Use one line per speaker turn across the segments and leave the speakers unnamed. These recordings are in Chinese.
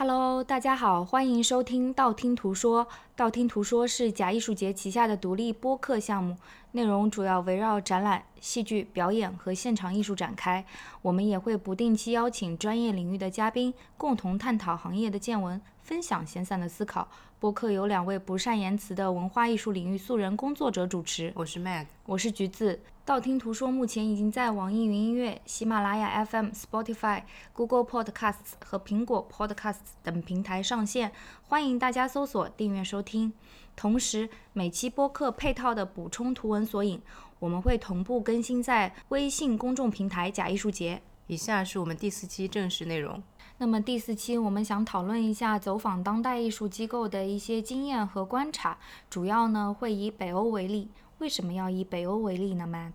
Hello，大家好，欢迎收听道听途说。道听途说是假艺术节旗下的独立播客项目，内容主要围绕展览、戏剧表演和现场艺术展开。我们也会不定期邀请专业领域的嘉宾，共同探讨行业的见闻，分享闲散的思考。播客由两位不善言辞的文化艺术领域素人工作者主持。
我是 Mag，
我是橘子。道听途说目前已经在网易云音乐、喜马拉雅 FM、Spotify、Google Podcasts 和苹果 Podcasts 等平台上线，欢迎大家搜索订阅收听。同时，每期播客配套的补充图文索引，我们会同步更新在微信公众平台“假艺术节”。
以下是我们第四期正式内容。
那么第四期我们想讨论一下走访当代艺术机构的一些经验和观察，主要呢会以北欧为例。为什么要以北欧为例呢，Mag？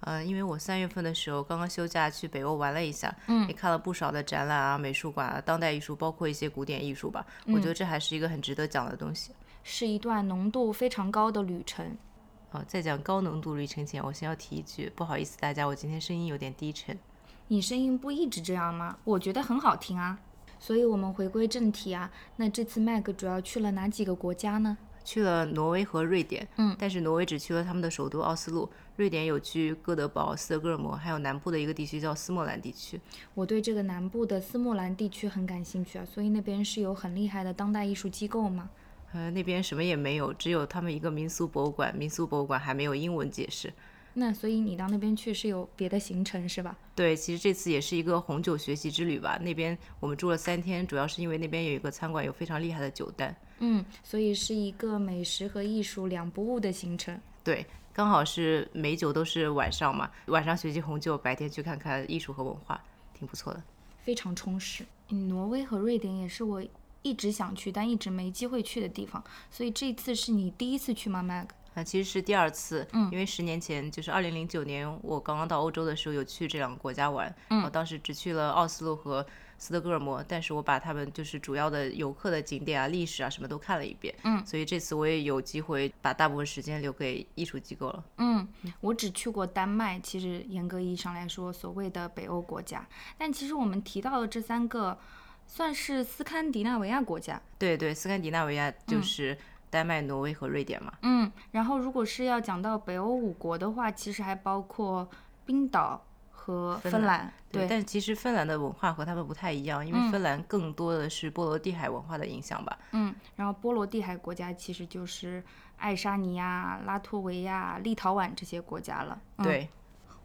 呃，因为我三月份的时候刚刚休假去北欧玩了一下，
嗯，
也看了不少的展览啊、美术馆啊、当代艺术，包括一些古典艺术吧。我觉得这还是一个很值得讲的东西，
是一段浓度非常高的旅程。
哦，在讲高浓度旅程前，我先要提一句，不好意思大家，我今天声音有点低沉。
你声音不一直这样吗？我觉得很好听啊。所以我们回归正题啊，那这次 Mag 主要去了哪几个国家呢？
去了挪威和瑞典，
嗯，
但是挪威只去了他们的首都奥斯陆，瑞典有去哥德堡、斯德哥尔摩，还有南部的一个地区叫斯莫兰地区。
我对这个南部的斯莫兰地区很感兴趣啊，所以那边是有很厉害的当代艺术机构吗？
呃，那边什么也没有，只有他们一个民俗博物馆，民俗博物馆还没有英文解释。
那所以你到那边去是有别的行程是吧？
对，其实这次也是一个红酒学习之旅吧。那边我们住了三天，主要是因为那边有一个餐馆有非常厉害的酒单。
嗯，所以是一个美食和艺术两不误的行程。
对，刚好是美酒都是晚上嘛，晚上学习红酒，白天去看看艺术和文化，挺不错的，
非常充实。挪威和瑞典也是我一直想去但一直没机会去的地方，所以这次是你第一次去吗，Mag？
啊，其实是第二次，
嗯，
因为十年前就是二零零九年我刚刚到欧洲的时候有去这两个国家玩，
嗯，
我当时只去了奥斯陆和斯德哥尔摩，但是我把他们就是主要的游客的景点啊、历史啊什么都看了一遍，
嗯，
所以这次我也有机会把大部分时间留给艺术机构了。
嗯，我只去过丹麦，其实严格意义上来说，所谓的北欧国家，但其实我们提到的这三个算是斯堪的纳维亚国家。
对对，斯堪的纳维亚就是丹麦、挪威和瑞典嘛。
嗯，然后如果是要讲到北欧五国的话，其实还包括冰岛和芬兰。
对，但其实芬兰的文化和他们不太一样，因为芬兰更多的是波罗的海文化的影响吧。
嗯，然后波罗的海国家其实就是爱沙尼亚、拉脱维亚、立陶宛这些国家了。
对，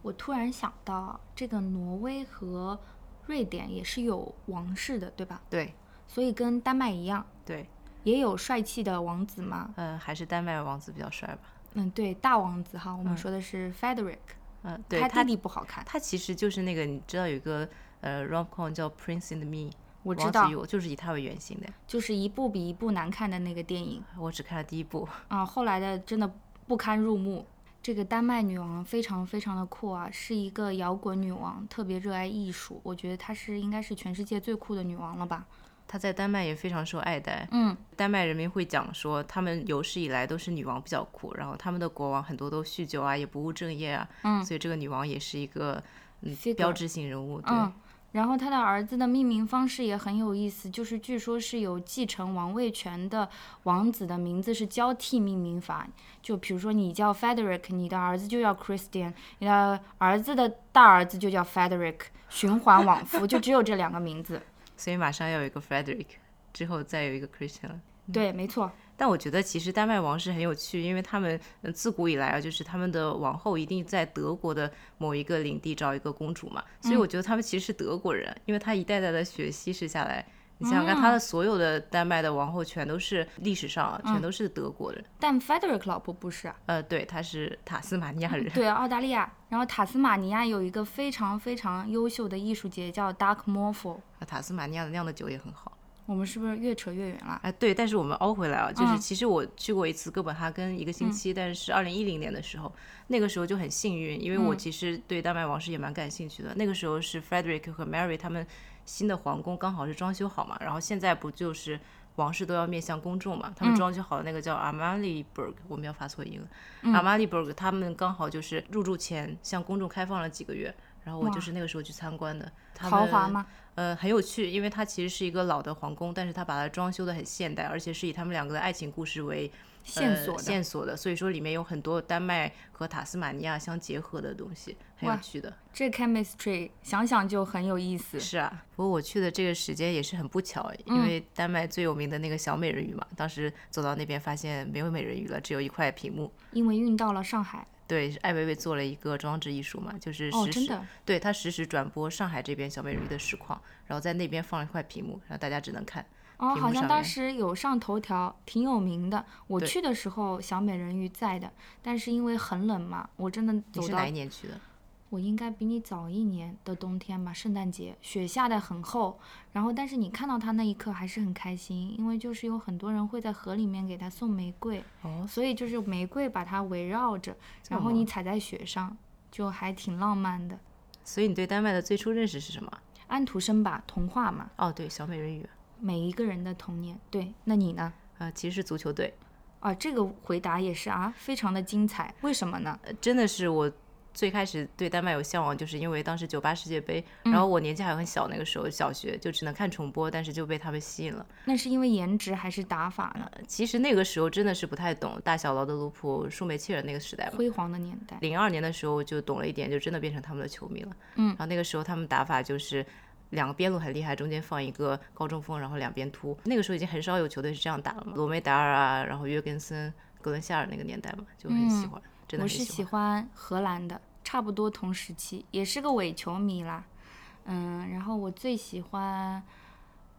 我突然想到，这个挪威和瑞典也是有王室的，对吧？
对，
所以跟丹麦一样，
对，
也有帅气的王子吗？
嗯，还是丹麦王子比较帅吧。
嗯，对，大王子哈，我们说的是 Frederick。
嗯，对
他弟弟不好看，
他其实就是那个，你知道有一个呃 rom com 叫 Prince and Me，
我知道，
就是以他为原型的，
就是一部比一部难看的那个电影。
我只看了第一部
啊，后来的真的不堪入目。这个丹麦女王非常非常的酷啊，是一个摇滚女王，特别热爱艺术。我觉得她是应该是全世界最酷的女王了吧。
她在丹麦也非常受爱戴，
嗯，
丹麦人民会讲说，他们有史以来都是女王比较酷，然后他们的国王很多都酗酒啊，也不务正业啊，
嗯，
所以这个女王也是一个嗯标志性人物，对。
然后他的儿子的命名方式也很有意思，就是据说是有继承王位权的王子的名字是交替命名法，就比如说你叫 Frederick，你的儿子就叫 Christian，你的儿子的大儿子就叫 Frederick，循环往复，就只有这两个名字。
所以马上要有一个 Frederick，之后再有一个 Christian 了。
对，没错。
但我觉得其实丹麦王室很有趣，因为他们自古以来啊，就是他们的王后一定在德国的某一个领地找一个公主嘛，所以我觉得他们其实是德国人，因为他一代代的血稀释下来，你想想看，他的所有的丹麦的王后全都是历史上全都是德国人。
但 Frederick 老婆不是啊？
呃，对，他是塔斯马尼亚人。
对，澳大利亚。然后塔斯马尼亚有一个非常非常优秀的艺术节叫 Dark Morpho。
塔斯马尼亚的酿的酒也很好。
我们是不是越扯越远了？
哎，对，但是我们凹回来啊。就是其实我去过一次哥本哈根一个星期，但是二零一零年的时候，那个时候就很幸运，因为我其实对丹麦王室也蛮感兴趣的。那个时候是 Frederick 和 Mary 他们新的皇宫刚好是装修好嘛，然后现在不就是王室都要面向公众嘛，他们装修好的那个叫 Amalienburg，我们要发错音了。Amalienburg 他们刚好就是入住前向公众开放了几个月。然后我就是那个时候去参观的。
豪华吗？
呃，很有趣，因为它其实是一个老的皇宫，但是它把它装修的很现代，而且是以他们两个的爱情故事为
线索
线索的，所以说里面有很多丹麦和塔斯马尼亚相结合的东西，很有趣的。
这 chemistry 想想就很有意思。
是啊，不过我去的这个时间也是很不巧，因为丹麦最有名的那个小美人鱼嘛，当时走到那边发现没有美人鱼了，只有一块屏幕，
因为运到了上海。
对，艾薇薇做了一个装置艺术嘛，就是实时，对他实时转播上海这边小美人鱼的实况，然后在那边放了一块屏幕，然后大家只能看。
哦，好像当时有上头条，挺有名的。我去的时候小美人鱼在的，但是因为很冷嘛，我真的走到。
你是哪一年去的？
我应该比你早一年的冬天吧，圣诞节雪下的很厚，然后但是你看到它那一刻还是很开心，因为就是有很多人会在河里面给它送玫瑰，
哦，
所以就是玫瑰把它围绕着，然后你踩在雪上，就还挺浪漫的。
所以你对丹麦的最初认识是什么？
安徒生吧，童话嘛。
哦，对，小美人鱼。
每一个人的童年，对，那你呢？
呃，其实是足球队。
啊，这个回答也是啊，非常的精彩。为什么呢？
真的是我。最开始对丹麦有向往，就是因为当时九八世界杯，然后我年纪还很小，那个时候小学就只能看重播，但是就被他们吸引了。
那是因为颜值还是打法呢？
其实那个时候真的是不太懂大小劳德鲁普、舒梅切尔那个时代
辉煌的年代。
零二年的时候就懂了一点，就真的变成他们的球迷了。嗯，然后那个时候他们打法就是两个边路很厉害，中间放一个高中锋，然后两边突。那个时候已经很少有球队是这样打了嘛。罗梅达尔啊，然后约根森、格伦夏尔那个年代嘛，就很喜欢，真的
很喜欢。我是喜欢荷兰的。差不多同时期，也是个伪球迷啦，嗯，然后我最喜欢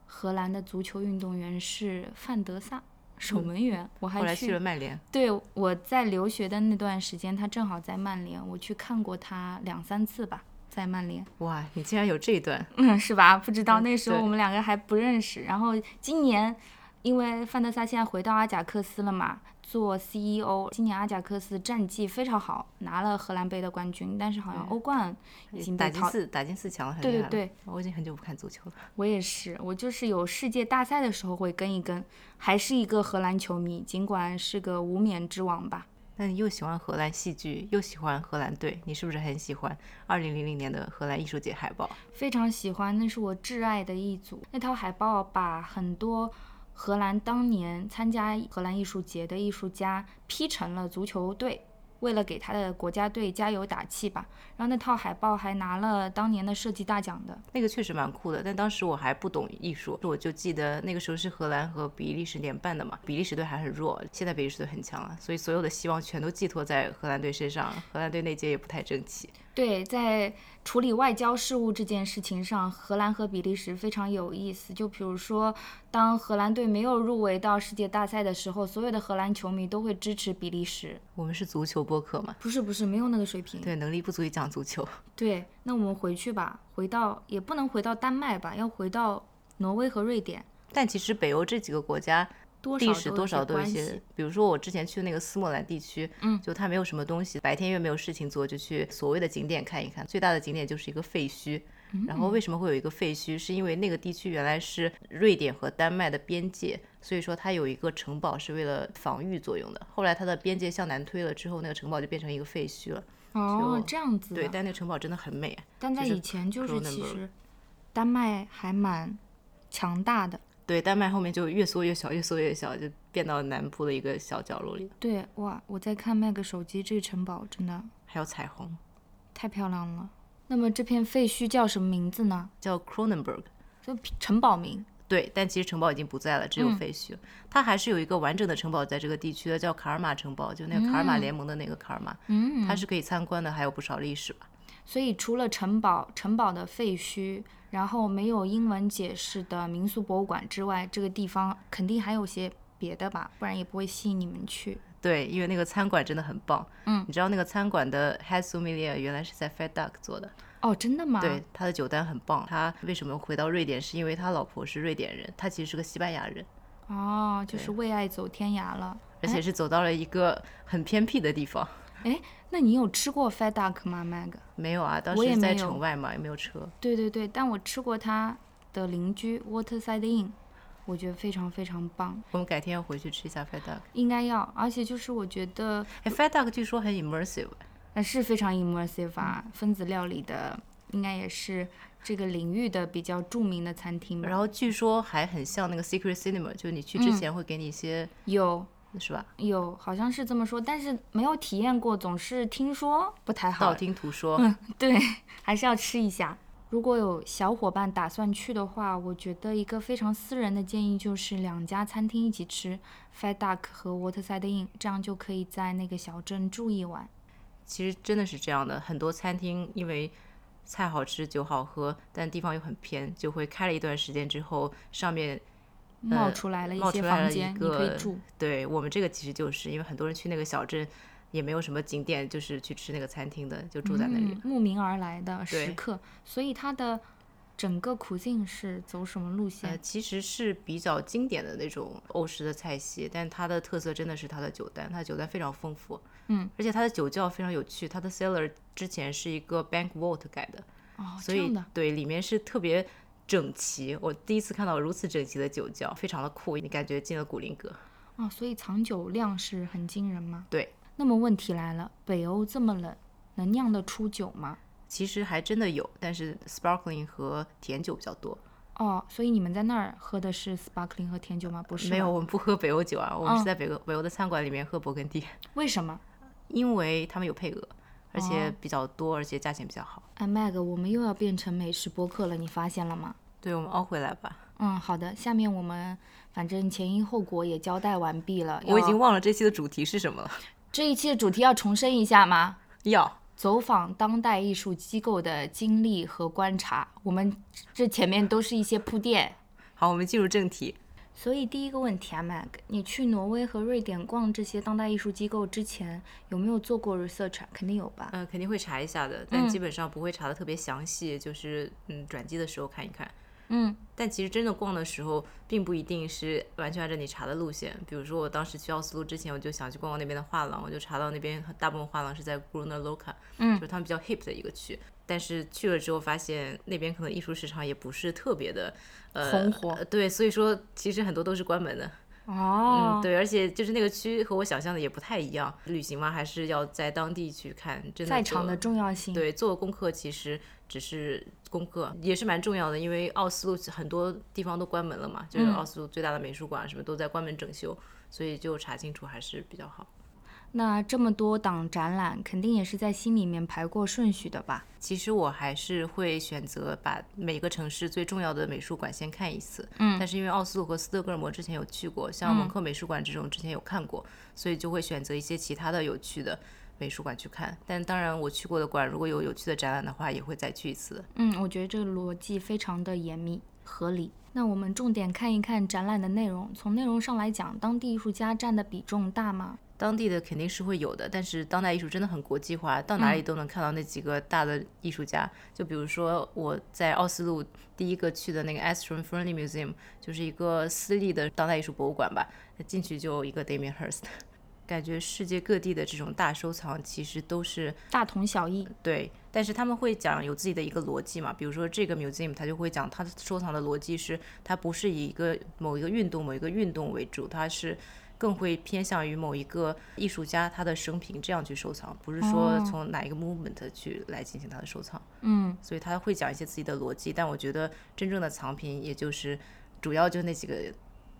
荷兰的足球运动员是范德萨，守门员。我还
去了曼联。
对，我在留学的那段时间，他正好在曼联，我去看过他两三次吧，在曼联。
哇，你竟然有这一段？
嗯，是吧？不知道那时候我们两个还不认识。然后今年，因为范德萨现在回到阿贾克斯了嘛。做 CEO，今年阿贾克斯战绩非常好，拿了荷兰杯的冠军，但是好像欧冠已经
打进四打进四强了，
对对对，
我已经很久不看足球了。
我也是，我就是有世界大赛的时候会跟一跟，还是一个荷兰球迷，尽管是个无冕之王吧。
那你又喜欢荷兰戏剧，又喜欢荷兰队，你是不是很喜欢二零零零年的荷兰艺术节海报？
非常喜欢，那是我挚爱的一组。那套海报把很多。荷兰当年参加荷兰艺术节的艺术家 P 成了足球队，为了给他的国家队加油打气吧。然后那套海报还拿了当年的设计大奖的，
那个确实蛮酷的。但当时我还不懂艺术，我就记得那个时候是荷兰和比利时联办的嘛，比利时队还很弱，现在比利时队很强了，所以所有的希望全都寄托在荷兰队身上。荷兰队那届也不太争气。
对，在处理外交事务这件事情上，荷兰和比利时非常有意思。就比如说，当荷兰队没有入围到世界大赛的时候，所有的荷兰球迷都会支持比利时。
我们是足球播客嘛？
不是，不是，没有那个水平。
对，能力不足以讲足球。
对，那我们回去吧，回到也不能回到丹麦吧，要回到挪威和瑞典。
但其实北欧这几个国家。历史多少都有
一
些，比如说我之前去的那个斯莫兰地区，嗯，就它没有什么东西，白天又没有事情做，就去所谓的景点看一看。最大的景点就是一个废墟，然后为什么会有一个废墟？是因为那个地区原来是瑞典和丹麦的边界，所以说它有一个城堡是为了防御作用的。后来它的边界向南推了之后，那个城堡就变成一个废墟了。
哦，这样子。
对，但那城堡真的很美。
但在以前就是其实丹麦还蛮强大的。
对，丹麦后面就越缩越小，越缩越小，就变到南部的一个小角落里。
对，哇，我在看 Mac 手机，这个城堡真的
还有彩虹，
太漂亮了。那么这片废墟叫什么名字呢？
叫 Cronenberg，
就城堡名。
对，但其实城堡已经不在了，只有废墟。它还是有一个完整的城堡在这个地区的，叫卡尔玛城堡，就那个卡尔玛联盟的那个卡尔玛。嗯，它是可以参观的，还有不少历史吧。
所以除了城堡，城堡的废墟。然后没有英文解释的民俗博物馆之外，这个地方肯定还有些别的吧，不然也不会吸引你们去。
对，因为那个餐馆真的很棒。嗯，你知道那个餐馆的 h a s u m i l i a 原来是在 Fat Duck 做的。
哦，真的吗？
对，他的酒单很棒。他为什么回到瑞典？是因为他老婆是瑞典人，他其实是个西班牙人。
哦，就是为爱走天涯了，
而且是走到了一个很偏僻的地方。
哎。那你有吃过 Fat Duck 吗，Mag？
没有啊，当时在城外嘛，也没有车。
对对对，但我吃过他的邻居 Waterside Inn，我觉得非常非常棒。
我们改天要回去吃一下 Fat Duck。
应该要，而且就是我觉得，
哎，Fat Duck 据说很 immersive，那
是非常 immersive 啊，分子料理的应该也是这个领域的比较著名的餐厅。
然后据说还很像那个 Secret Cinema，就是你去之前会给你一些，
有
是吧？
有，好像是这么说，但是没有体验过，总是听说不太好。
道听途说，
嗯，对，还是要吃一下。如果有小伙伴打算去的话，我觉得一个非常私人的建议就是两家餐厅一起吃，Fat Duck 和 Waterside Inn，这样就可以在那个小镇住一晚。
其实真的是这样的，很多餐厅因为菜好吃、酒好喝，但地方又很偏，就会开了一段时间之后，上面
冒出来了一些房间，你可以住。
对我们这个其实就是因为很多人去那个小镇，也没有什么景点，就是去吃那个餐厅的，就住在那里。
嗯，慕名而来的食客，所以它的整个苦境是走什么路
呃，
线？
其实是比较经典的那种欧式的菜系，但它的特色真的是它的酒单，它的酒单非常丰富，
嗯，
而且它的酒窖非常有趣，它的 cellar 之前是一个 bank vault 改的，
哦，
所以对里面是特别整齐，我第一次看到如此整齐的酒窖，非常的酷，你感觉进了古林阁。
哦，所以藏酒量是很惊人吗？
对。
那么问题来了，北欧这么冷，能酿得出酒吗？
其实还真的有，但是 sparkling 和甜酒比较多。
哦，所以你们在那儿喝的是 sparkling 和甜酒吗？不是，
没有，，我们不喝北欧酒啊，我们
嗯
是在北欧、北欧的餐馆里面喝勃艮第，
为什么？
因为他们有配额，而且
哦
比较多，而且价钱比较好。
哎，Mag，我们又要变成美食播客了，你发现了吗？
对，我们凹回来吧。
嗯，好的，下面我们反正前因后果也交代完毕了。
我已经忘了这期的主题是什么了。
这一期的主题要重申一下吗？
要
走访当代艺术机构的经历和观察，我们这前面都是一些铺垫。
好，我们进入正题。
所以第一个问题啊，Mag，你去挪威和瑞典逛这些当代艺术机构之前，有没有做过 research？啊肯定有吧。
嗯、肯定会查一下的，但基本上不会查的特别详细，就是嗯转机的时候看一看。
嗯，
但其实真的逛的时候，并不一定是完全按照你查的路线。比如说，我当时去奥斯陆之前，我就想去逛逛那边的画廊，我就查到那边大部分画廊是在 Gruner Loka，
嗯
就是他们比较 hip 的一个区。但是去了之后发现，那边可能艺术市场也不是特别的呃
红火
呃对，所以说其实很多都是关门的。
哦
嗯，，对，而且就是那个区和我想象的也不太一样。旅行嘛，还是要在当地去看，真的就
在场的重要性。
对，做功课其实只是功课，也是蛮重要的，因为奥斯陆很多地方都关门了嘛，就是
嗯
奥斯陆最大的美术馆什么都在关门整修，所以就查清楚还是比较好。
那这么多档展览，肯定也是在心里面排过顺序的吧？
其实我还是会选择把每个城市最重要的美术馆先看一次，
嗯
但是因为奥斯陆和斯德哥尔摩之前有去过，像蒙克美术馆这种之前有看过，所以就会选择一些其他的有趣的美术馆去看。但当然，我去过的馆如果有有趣的展览的话，也会再去一次。
嗯，我觉得这个逻辑非常的严密合理。那我们重点看一看展览的内容。从内容上来讲，当地艺术家占的比重大吗？
当地的肯定是会有的，但是当代艺术真的很国际化，到哪里都能看到那几个大的艺术家。就比如说我在奥斯陆第一个去的那个 Astron Fearnley Museum，就是一个私立的当代艺术博物馆吧，进去就一个 Damien Hirst。感觉世界各地的这种大收藏其实都是
大同小异。
对，但是他们会讲有自己的一个逻辑嘛，比如说这个 museum，他就会讲它收藏的逻辑是，它不是以一个某一个运动某一个运动为主，它是更会偏向于某一个艺术家他的生平这样去收藏，不是说
哦
从哪一个 movement 去来进行他的收藏，
嗯，
所以他会讲一些自己的逻辑，但我觉得真正的藏品也就是主要就那几个。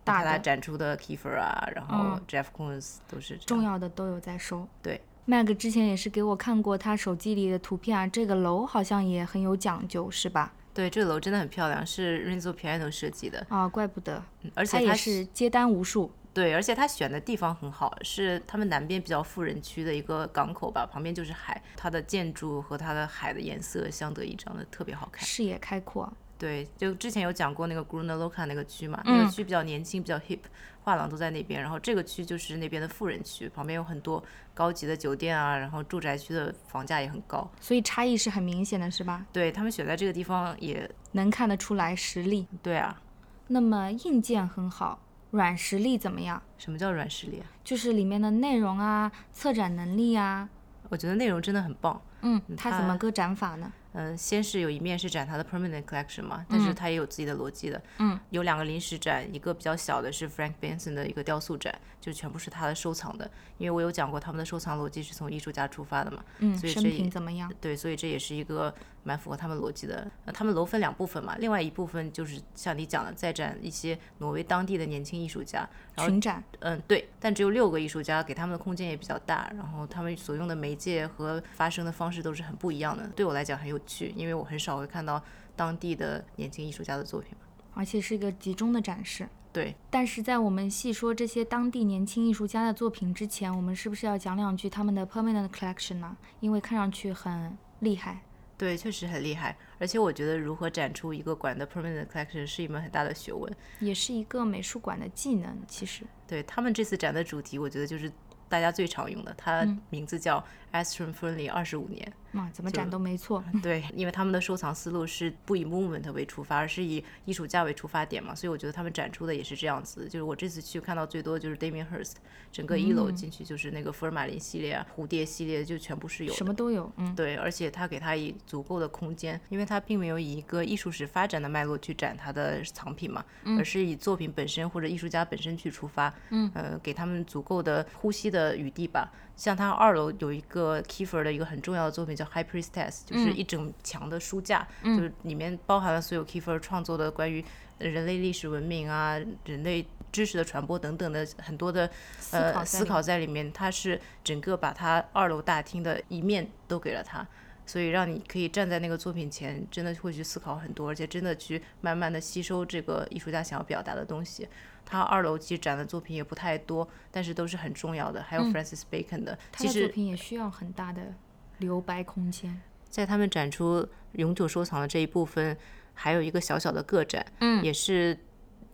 大大
展出的 Kiefer 啊，然后
嗯
Jeff Koons 都是这
重要的都有在收。
对。
Mag 之前也是给我看过他手机里的图片啊，这个楼好像也很有讲究，是吧？
对，这个楼真的很漂亮，是 Renzo Piano 设计的，
啊，怪不得，
嗯而
他也
且它
是接单无数。
对，而且他选的地方很好，是他们南边比较富人区的一个港口吧，旁边就是海，它的建筑和它的海的颜色相得益彰的，特别好看。
视野开阔。
对，就之前有讲过那个 Gruner Loka 那个区嘛，那个
嗯
区比较年轻，比较 hip，画廊都在那边，然后这个区就是那边的富人区，旁边有很多高级的酒店啊，然后住宅区的房价也很高。
所以差异是很明显的，是吧？
对他们选在这个地方也
能看得出来实力。
对啊，
那么硬件很好，软实力怎么样？
什么叫软实力啊？
就是里面的内容啊、策展能力啊。
我觉得内容真的很棒。
嗯，它怎么个展法呢？
嗯，先是有一面是展他的 permanent collection 嘛，但是他也有自己的逻辑的。
嗯，
有两个临时展，一个比较小的是 Frank Benson 的一个雕塑展，就全部是他的收藏的。因为我有讲过他们的收藏逻辑是从艺术家出发的嘛。
嗯，
所以
生
这
平怎么样？
对，所以这也是一个蛮符合他们逻辑的。呃他们楼分两部分嘛，另外一部分就是像你讲的，再展一些挪威当地的年轻艺术家。然后
群展。
嗯，对，但只有六个艺术家，给他们的空间也比较大，然后他们所用的媒介和发声的方式都是很不一样的。对我来讲很有趣，因为我很少会看到当地的年轻艺术家的作品嘛。
而且是一个集中的展示。
对，
但是在我们细说这些当地年轻艺术家的作品之前，我们是不是要讲两句他们的 permanent collection 呢？因为看上去很厉害。
对，确实很厉害。而且我觉得如何展出一个馆的 permanent collection 是一门很大的学问。
也是一个美术馆的技能，其实。
对他们这次展的主题，我觉得就是大家最常用的，它名字叫 Astron Friendly 二十五年。
啊，怎么展都没错。
对，因为他们的收藏思路是不以 movement 为出发，而是以艺术家为出发点嘛，所以我觉得他们展出的也是这样子。就是我这次去看到最多就是 Damien Hirst，整个一楼进去就是那个福尔马林系列啊、蝴蝶系列，就全部是有的
什么都有，嗯，
对，而且他给他以足够的空间，因为他并没有以一个艺术史发展的脉络去展他的藏品嘛，而是以作品本身或者艺术家本身去出发，
嗯，
呃，给他们足够的呼吸的余地吧。像他二楼有一个 Kiefer 的一个很重要的作品叫 High Priestess，就是一整墙的书架，就是里面包含了所有 Kiefer 创作的关于人类历史文明啊、人类知识的传播等等的很多的
思考在
呃思考在里面。他是整个把他二楼大厅的一面都给了他。所以让你可以站在那个作品前，真的会去思考很多，而且真的去慢慢的吸收这个艺术家想要表达的东西。他二楼其实展的作品也不太多，但是都是很重要的。还有 Francis Bacon 的，
他
其实
的作品也需要很大的留白空间。
在他们展出永久收藏的这一部分，还有一个小小的个展，
嗯
也是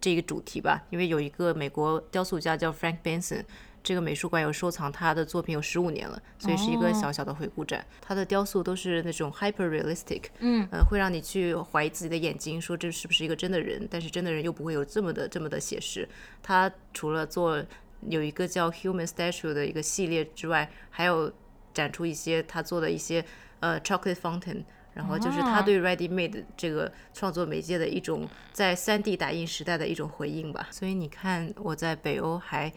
这个主题吧。因为有一个美国雕塑家叫 Frank Benson，这个美术馆有收藏他的作品有十五年了，所以是一个
哦
小小的回顾展。他的雕塑都是那种 hyper realistic，
嗯，
呃，会让你去怀疑自己的眼睛，说这是不是一个真的人？但是真的人又不会有这么的这么的写实。他除了做有一个叫 Human Statue 的一个系列之外，还有展出一些他做的一些呃 Chocolate Fountain。然后就是他
啊
对 Ready Made 这个创作媒介的一种在 3D 打印时代的一种回应吧。所以你看，我在北欧还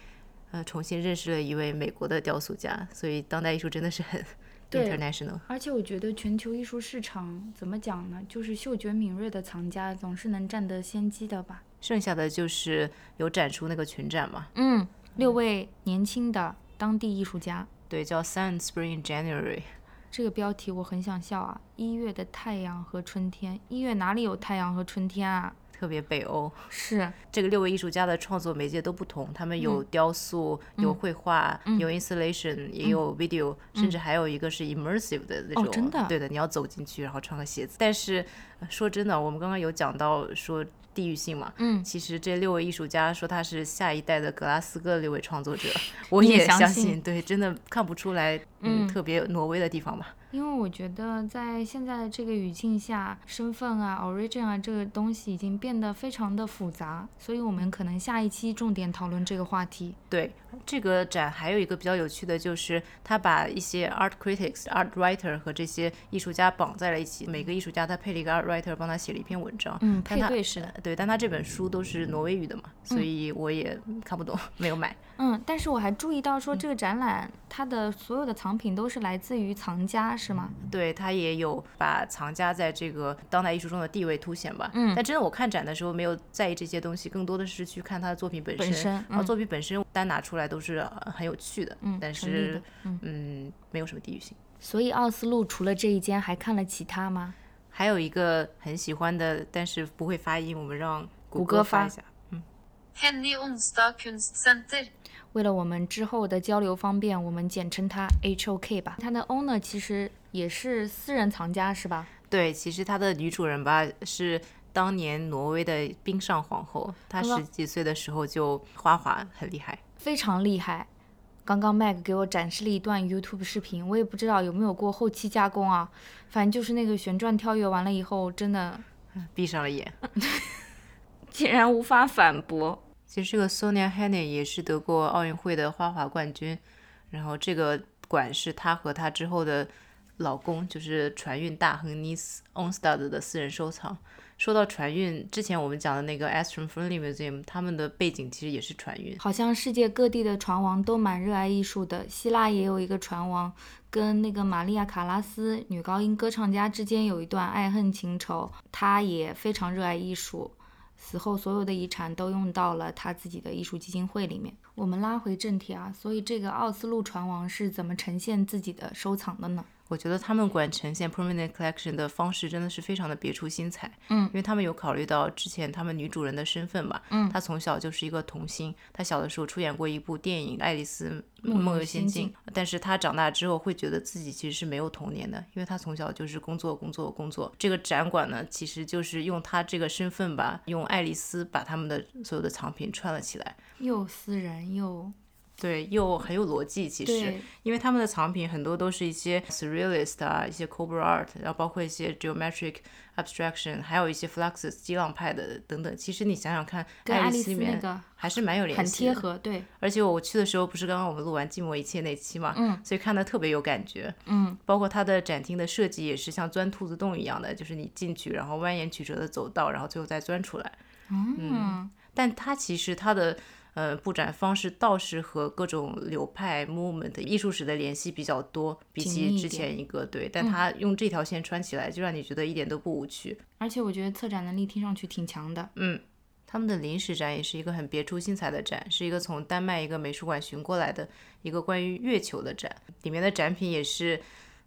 呃重新认识了一位美国的雕塑家，所以当代艺术真的是很 international。
而且我觉得全球艺术市场怎么讲呢？就是嗅觉敏锐的藏家总是能占得先机的吧。
剩下的就是有展出那个群展嘛，
嗯，六位年轻的当地艺术家，
对，叫 Sun Spring January。
这个标题我很想笑啊！一月的太阳和春天，一月哪里有太阳和春天啊？
特别北欧，
是，
这个六位艺术家的创作媒介都不同，他们有雕塑、有绘画、有 installation，、也有 video，、甚至还有一个是 immersive 的那种。
哦真的。
对的，你要走进去，然后穿个鞋子。但是呃说真的，我们刚刚有讲到说地域性嘛，
嗯，
其实这六位艺术家说他是下一代的格拉斯哥六位创作者，我
也
相
信
对，真的看不出来，嗯，特别挪威的地方吧。
因为我觉得在现在的这个语境下，身份啊、origin 啊这个东西已经变得非常的复杂，所以我们可能下一期重点讨论这个话题。
对这个展还有一个比较有趣的就是，他把一些 art critics、art writer 和这些艺术家绑在了一起。每个艺术家他配了一个 art writer 帮他写了一篇文章。
嗯，配对是的。
对，但他这本书都是挪威语的嘛，所以我也看不懂，没有买。
嗯，但是我还注意到说，这个展览它的所有的藏品都是来自于藏家，是吗？
对他也有把藏家在这个当代艺术中的地位凸显吧。
嗯
但真的我看展的时候没有在意这些东西，更多的是去看他的作品本身。
本身
然后
嗯
作品本身单拿出来都是呃很有趣的，
嗯
但是
嗯
嗯没有什么地域性。
所以奥斯陆除了这一间，还看了其他吗？
还有一个很喜欢的，但是不会发音，我们让谷
歌发
一下。
Henny Onsdag Kunstsenter.
为了我们之后的交流方便，我们简称它 HOK 吧。它的 owner 其实也是私人藏家，是吧？
对，其实她的女主人吧是当年挪威的冰上皇后，她十几岁的时候就花滑，很厉害。
非常厉害。刚刚 Meg 给我展示了一段 YouTube 视频，我也不知道有没有过后期加工啊。反正就是那个旋转跳跃完了以后，真的
闭上了眼。
竟然无法反驳。
其实这个 Sonia Henny 也是得过奥运会的花滑冠军，然后这个馆是她和她之后的老公，就是船运大亨 Nis Onstad 的私人收藏。说到船运，之前我们讲的那个 Astron Friendly Museum，他们的背景其实也是船运。
好像世界各地的船王都蛮热爱艺术的。希腊也有一个船王，跟那个玛利亚·卡拉斯女高音歌唱家之间有一段爱恨情仇。他也非常热爱艺术，死后所有的遗产都用到了他自己的艺术基金会里面。我们拉回正题啊，所以这个奥斯陆船王是怎么呈现自己的收藏的呢？
我觉得他们馆呈现 permanent collection 的方式真的是非常的别出心裁，
嗯，
因为他们有考虑到之前他们女主人的身份嘛，
嗯，
她从小就是一个童星，她小的时候出演过一部电影《爱丽丝梦游仙境》，但是她长大之后会觉得自己其实是没有童年的，因为她从小就是工作工作工作。这个展馆呢，其实就是用她这个身份吧，用爱丽丝把他们的所有的藏品串了起来，
又私人又。
对，又很有逻辑。其实，因为他们的藏品很多都是一些 surrealist 啊，一些 cobra art，然后包括一些 geometric abstraction，还有一些 fluxus 激浪派的等等。其实你想想看，爱丽丝里面还是蛮有联
系，很贴合。对，
而且我去的时候不是刚刚我们录完《寂寞一切》那期嘛，
嗯，
所以看的特别有感觉。
嗯，
包括它的展厅的设计也是像钻兔子洞一样的，就是你进去，然后蜿蜒曲折的走道，然后最后再钻出来。
嗯，
但它其实它的。呃，布展方式倒是和各种流派 movement 艺术史的联系比较多，比起之前一个对，但他用这条线穿起来，就让你觉得一点都不无趣。
而且我觉得策展能力听上去挺强的。
嗯，他们的临时展也是一个很别出心裁的展，是一个从丹麦一个美术馆寻过来的一个关于月球的展，里面的展品也是。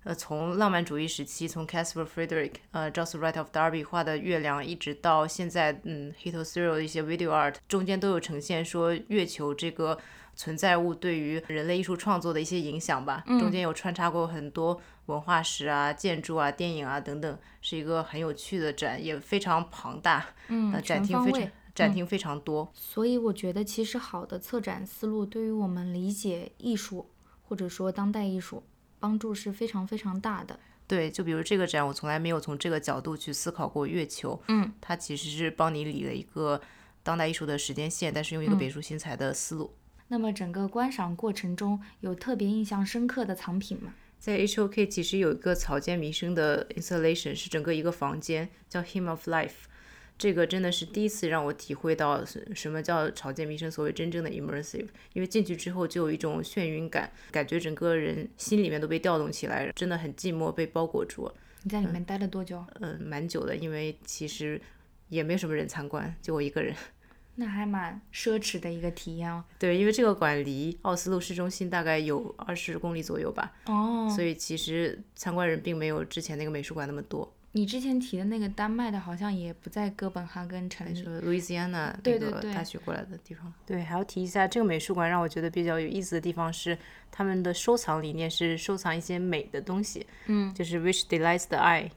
呃，从浪漫主义时期，从 Caspar Friedrich，呃，Joseph Wright of Derby 画的月亮，一直到现在，嗯 h i t o s e r a 的一些 video art，中间都有呈现说月球这个存在物对于人类艺术创作的一些影响吧。中间有穿插过很多文化史啊、建筑啊、电影啊等等，是一个很有趣的展，也非常庞大。
嗯，
展厅非常展厅非常多。
所以我觉得，其实好的策展思路对于我们理解艺术，或者说当代艺术。帮助是非常非常大的。
对，就比如这个展，我从来没有从这个角度去思考过月球。
嗯，
它其实是帮你理了一个当代艺术的时间线，但是用一个别出心裁的思路。
那么整个观赏过程中有特别印象深刻的藏品吗？
在 HOK 其实有一个草间弥生的 installation，是整个一个房间，叫 Hymn of Life。这个真的是第一次让我体会到什么叫草间弥生所谓真正的 immersive，因为进去之后就有一种眩晕感，感觉整个人心里面都被调动起来，真的很寂寞，被包裹住。
你在里面待了多久？
嗯，蛮久的，因为其实也没什么人参观，就我一个人。
那还蛮奢侈的一个体验哦。
对，因为这个馆离奥斯陆市中心大概有二十公里左右吧。
哦。
所以其实参观人并没有之前那个美术馆那么多。
你之前提的那个丹麦的，好像也不在哥本哈根城里，
路易斯安那那个大学过来的地方。对，还要提一下，这个美术馆让我觉得比较有意思的地方是，他们的收藏理念是收藏一些美的东西，
嗯，
就是 which delights the eye，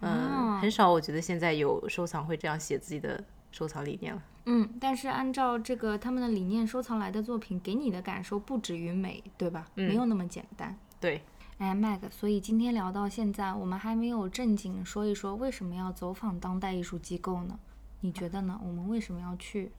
嗯，很少我觉得现在有收藏会这样写自己的收藏理念了。
嗯，但是按照这个他们的理念收藏来的作品，给你的感受不止于美，对吧？没有那么简单。
对。
哎，Mag，所以今天聊到现在，我们还没有正经说一说为什么要走访当代艺术机构呢？你觉得呢？我们为什么要去？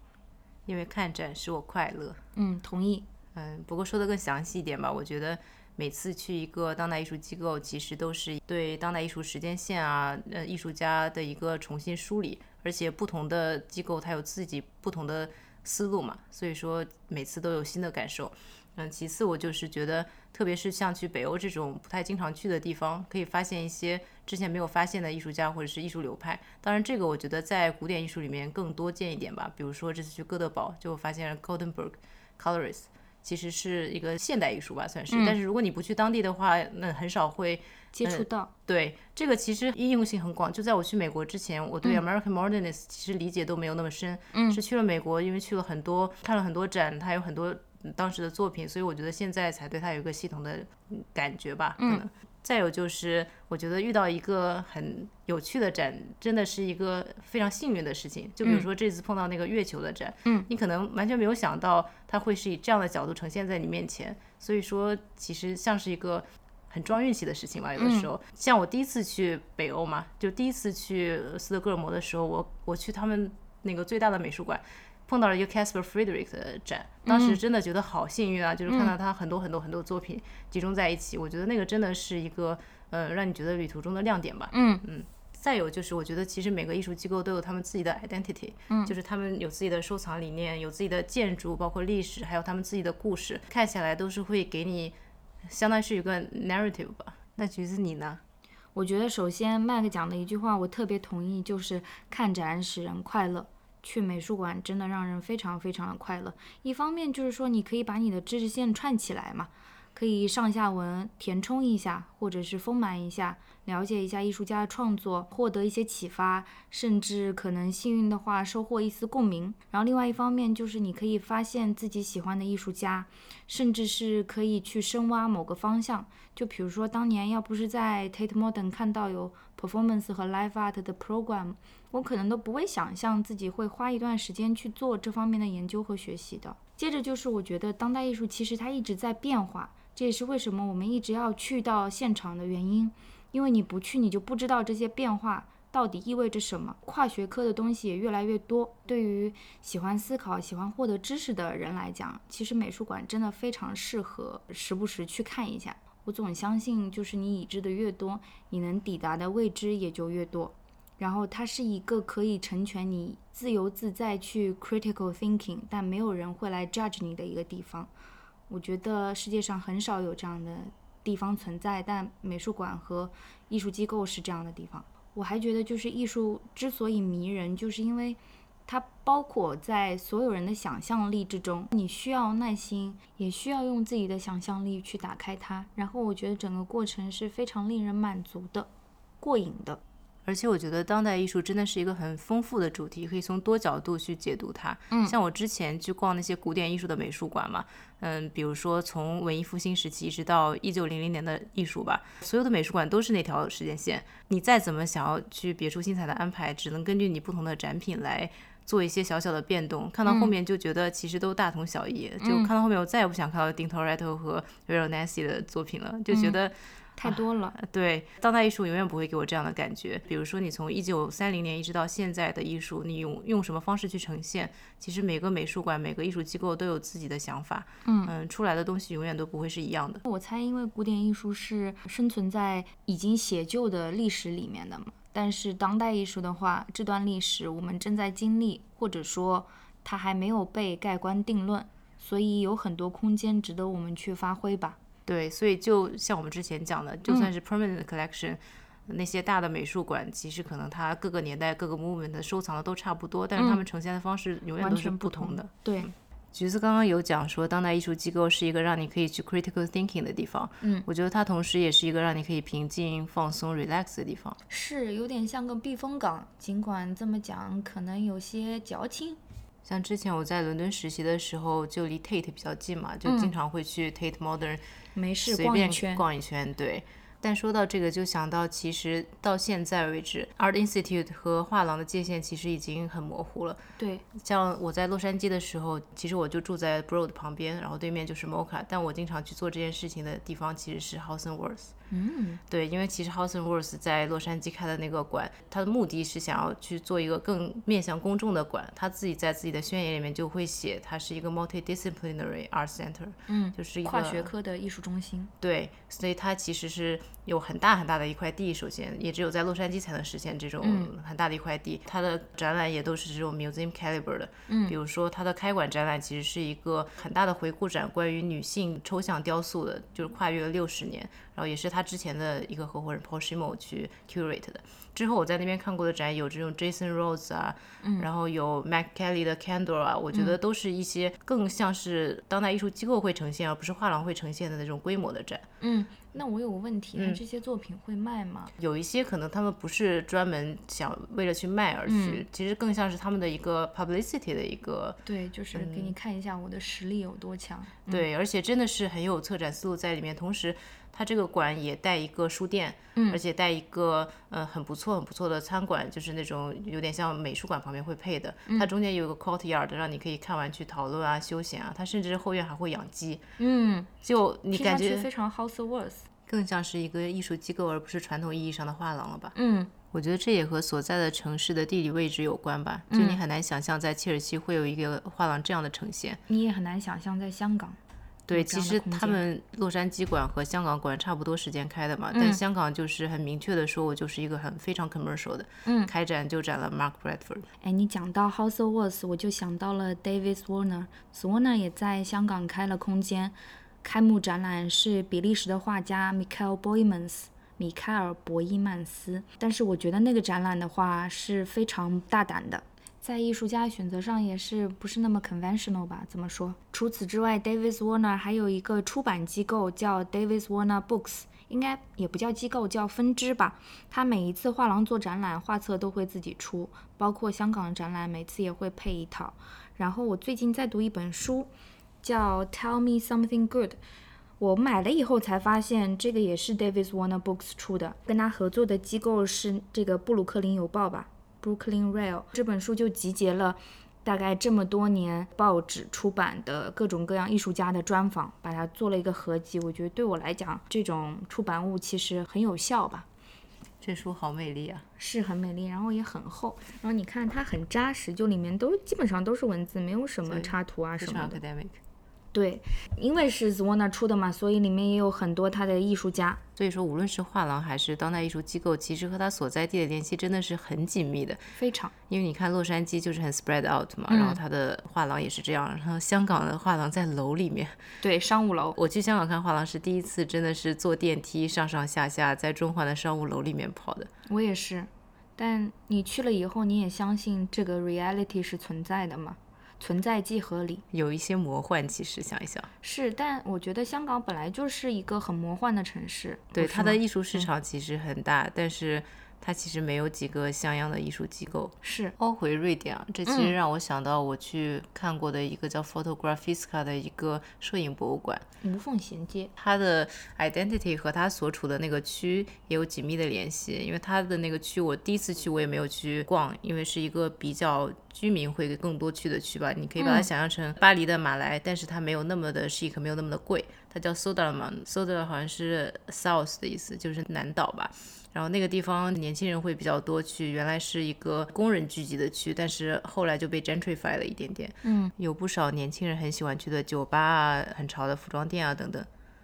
因为看展使我快乐。
嗯，同意。
嗯，不过说的更详细一点吧，我觉得每次去一个当代艺术机构，其实都是对当代艺术时间线啊，呃，艺术家的一个重新梳理，而且不同的机构它有自己不同的思路嘛，所以说每次都有新的感受。嗯，其次我就是觉得，特别是像去北欧这种不太经常去的地方，可以发现一些之前没有发现的艺术家或者是艺术流派。当然，这个我觉得在古典艺术里面更多见一点吧。比如说这次去哥德堡，就发现了 Goldenberg Colorist 其实是一个现代艺术吧，算是。但是如果你不去当地的话，那很少会
接触到。
对，这个其实应用性很广。就在我去美国之前，我对 American Modernists 其实理解都没有那么深。
嗯。
是去了美国，因为去了很多，看了很多展，它有很多。当时的作品，所以我觉得现在才对他有一个系统的感觉吧。可能再有就是，我觉得遇到一个很有趣的展，真的是一个非常幸运的事情。就比如说这次碰到那个月球的展，
嗯，
你可能完全没有想到它会是以这样的角度呈现在你面前。所以说，其实像是一个很撞运气的事情吧。有的时候，像我第一次去北欧嘛，就第一次去斯德哥尔摩的时候，我我去他们那个最大的美术馆。碰到了一个 Casper Friedrich 的展，当时真的觉得好幸运啊！就是看到他很多很多很多作品集中在一起，我觉得那个真的是一个呃，让你觉得旅途中的亮点吧。
嗯
嗯。再有就是，我觉得其实每个艺术机构都有他们自己的 identity，嗯，就是他们有自己的收藏理念，有自己的建筑，包括历史，还有他们自己的故事，看起来都是会给你，相当于是一个 narrative 吧。那橘子你呢？
我觉得首先麦克讲的一句话我特别同意，就是看展使人快乐，去美术馆真的让人非常非常的快乐。一方面就是说你可以把你的知识线串起来嘛。可以上下文填充一下，或者是丰满一下，了解一下艺术家的创作，获得一些启发，甚至可能幸运的话收获一丝共鸣。然后另外一方面就是你可以发现自己喜欢的艺术家，甚至是可以去深挖某个方向。就比如说当年要不是在 Tate Modern 看到有 performance 和 live art 的 program，我可能都不会想象自己会花一段时间去做这方面的研究和学习的。接着就是我觉得当代艺术其实它一直在变化。这也是为什么我们一直要去到现场的原因，因为你不去，你就不知道这些变化到底意味着什么。跨学科的东西也越来越多，对于喜欢思考、喜欢获得知识的人来讲，其实美术馆真的非常适合时不时去看一下。我总相信，就是你已知的越多，你能抵达的未知也就越多。然后它是一个可以成全你自由自在去 critical thinking，但没有人会来 judge 你的一个地方。我觉得世界上很少有这样的地方存在，但美术馆和艺术机构是这样的地方。我还觉得，就是艺术之所以迷人，就是因为它包括在所有人的想象力之中。你需要耐心，也需要用自己的想象力去打开它。然后，我觉得整个过程是非常令人满足的、过瘾的。
而且我觉得当代艺术真的是一个很丰富的主题，可以从多角度去解读它。嗯，像我之前去逛那些古典艺术的美术馆嘛，嗯，比如说从文艺复兴时期一直到一九零零年的艺术吧，所有的美术馆都是那条时间线。你再怎么想要去别出心裁的安排，只能根据你不同的展品来做一些小小的变动。看到后面就觉得其实都大同小异。就看到后面，我再也不想看到 Tintoretto 和 Veronese 的作品了，就觉得。
太多了，
对，当代艺术永远不会给我这样的感觉。比如说，你从一九三零年一直到现在的艺术，你用用什么方式去呈现？其实每个美术馆、每个艺术机构都有自己的想法，嗯嗯，出来的东西永远都不会是一样的。
我猜，因为古典艺术是生存在已经写就的历史里面的嘛，但是当代艺术的话，这段历史我们正在经历，或者说它还没有被盖棺定论，所以有很多空间值得我们去发挥吧。
对，所以就像我们之前讲的，就算是 permanent collection，那些大的美术馆，其实可能它各个年代、各个 movement 的收藏的都差不多，但是他们呈现的方式永远都是
不
同的。
对，
橘子刚刚有讲说，当代艺术机构是一个让你可以去 critical thinking 的地方。嗯，我觉得它同时也是一个让你可以平静、放松、relax 的地方。
是，有点像个避风港，尽管这么讲可能有些矫情。
像之前我在伦敦实习的时候，就离 Tate 比较近嘛，就经常会去 Tate Modern，
没事
随便
逛
一圈，对。但说到这个，就想到其实到现在为止，Art Institute 和画廊的界限其实已经很模糊了。
对，
像我在洛杉矶的时候，其实我就住在 Broad 旁边，然后对面就是 Mocha，但我经常去做这件事情的地方其实是 House and Worth。
嗯，
对，因为其实 and Worth 在洛杉矶开的那个馆，它的目的是想要去做一个更面向公众的馆。他自己在自己的宣言里面就会写，它是一个 multidisciplinary art center，
嗯，
就是一个
跨学科的艺术中心。
对，所以它其实是有很大很大的一块地，首先也只有在洛杉矶才能实现这种很大的一块地。它的展览也都是这种 museum caliber 的，嗯，比如说它的开馆展览其实是一个很大的回顾展，关于女性抽象雕塑的，就是跨越了六十年。然后也是他之前的一个合伙人 Paul Shimo 去 curate 的。之后我在那边看过的展有这种 Jason Rose 啊，然后有 Mac Kelly 的 Candle 啊，我觉得都是一些更像是当代艺术机构会呈现，而不是画廊会呈现的那种规模的展。
嗯，那我有个问题，那这些作品会卖吗？
有一些可能他们不是专门想为了去卖而去，其实更像是他们的一个 publicity 的一个。
对，就是给你看一下我的实力有多强。
对，而且真的是很有策展思路在里面，同时。它这个馆也带一个书店，嗯，而且带一个呃很不错很不错的餐馆，就是那种有点像美术馆旁边会配的。它中间有一个 courtyard，让你可以看完去讨论啊、休闲啊。它甚至后院还会养鸡，
嗯，
就你感觉
非常 house worth，
更像是一个艺术机构，而不是传统意义上的画廊了吧？
嗯，
我觉得这也和所在的城市的地理位置有关吧。就你很难想象在切尔西会有一个画廊这样的呈现，
你也很难想象在香港。
对，其实他们洛杉矶馆和香港馆差不多时间开的嘛，
嗯
但香港就是很明确的说，我就是一个很非常 commercial 的，
嗯
开展就展了 Mark Bradford，
哎，你讲到 House of Words，我就想到了 David Warner。Warner 也在香港开了空间，开幕展览是比利时的画家 Michael Boymans。米开尔·博伊曼斯，但是我觉得那个展览的话是非常大胆的，在艺术家选择上也是不是那么 conventional 吧？怎么说？除此之外，Davis Warner 还有一个出版机构叫 Davis Warner Books，应该也不叫机构，叫分支吧。他每一次画廊做展览，画册都会自己出，包括香港展览，每次也会配一套。然后我最近在读一本书，叫《Tell Me Something Good》。我买了以后才发现，这个也是 Davis Warner Books 出的，跟他合作的机构是这个布鲁克林邮报吧 （Brooklyn Rail）。这本书就集结了大概这么多年报纸出版的各种各样艺术家的专访，把它做了一个合集。我觉得对我来讲，这种出版物其实很有效吧。
这书好美丽啊！
是很美丽，然后也很厚，然后你看它很扎实，就里面都基本上都是文字，没有什么插图啊什么的。对，因为是 Zwana 出的嘛，所以里面也有很多他的艺术家。
所以说，无论是画廊还是当代艺术机构，其实和它所在地的联系真的是很紧密的。
非常
因为你看洛杉矶就是很 spread out 嘛，
嗯
然后它的画廊也是这样，然后香港的画廊在楼里面。
对商务楼，
我去香港看画廊是第一次，真的是坐电梯上上下下，在中环的商务楼里面跑的。
我也是。但你去了以后，你也相信这个 reality 是存在的吗？存在即合理。
有一些魔幻，其实想一想，
是，但我觉得香港本来就是一个很魔幻的城市。
对它的艺术市场其实很大，但是它其实没有几个像样的艺术机构。
是
欧回瑞典啊，这其
嗯
实让我想到我去看过的一个叫 Photographiska 的一个摄影博物馆，
无缝衔接。
它的 identity 和它所处的那个区也有紧密的联系。因为它的那个区，我第一次去我也没有去逛，因为是一个比较居民会更多去的区吧。你可以把它想象成巴黎的马来，但是它没有那么的 chic，没有那么的贵。它叫 Soderman，Soder 好像是 South 的意思，就是南岛吧。然后那个地方年轻人会比较多去，原来是一个工人聚集的区，但是后来就被 gentrify 了一点点。
嗯，
有不少年轻人很喜欢去的酒吧啊、很潮的服装店啊等等。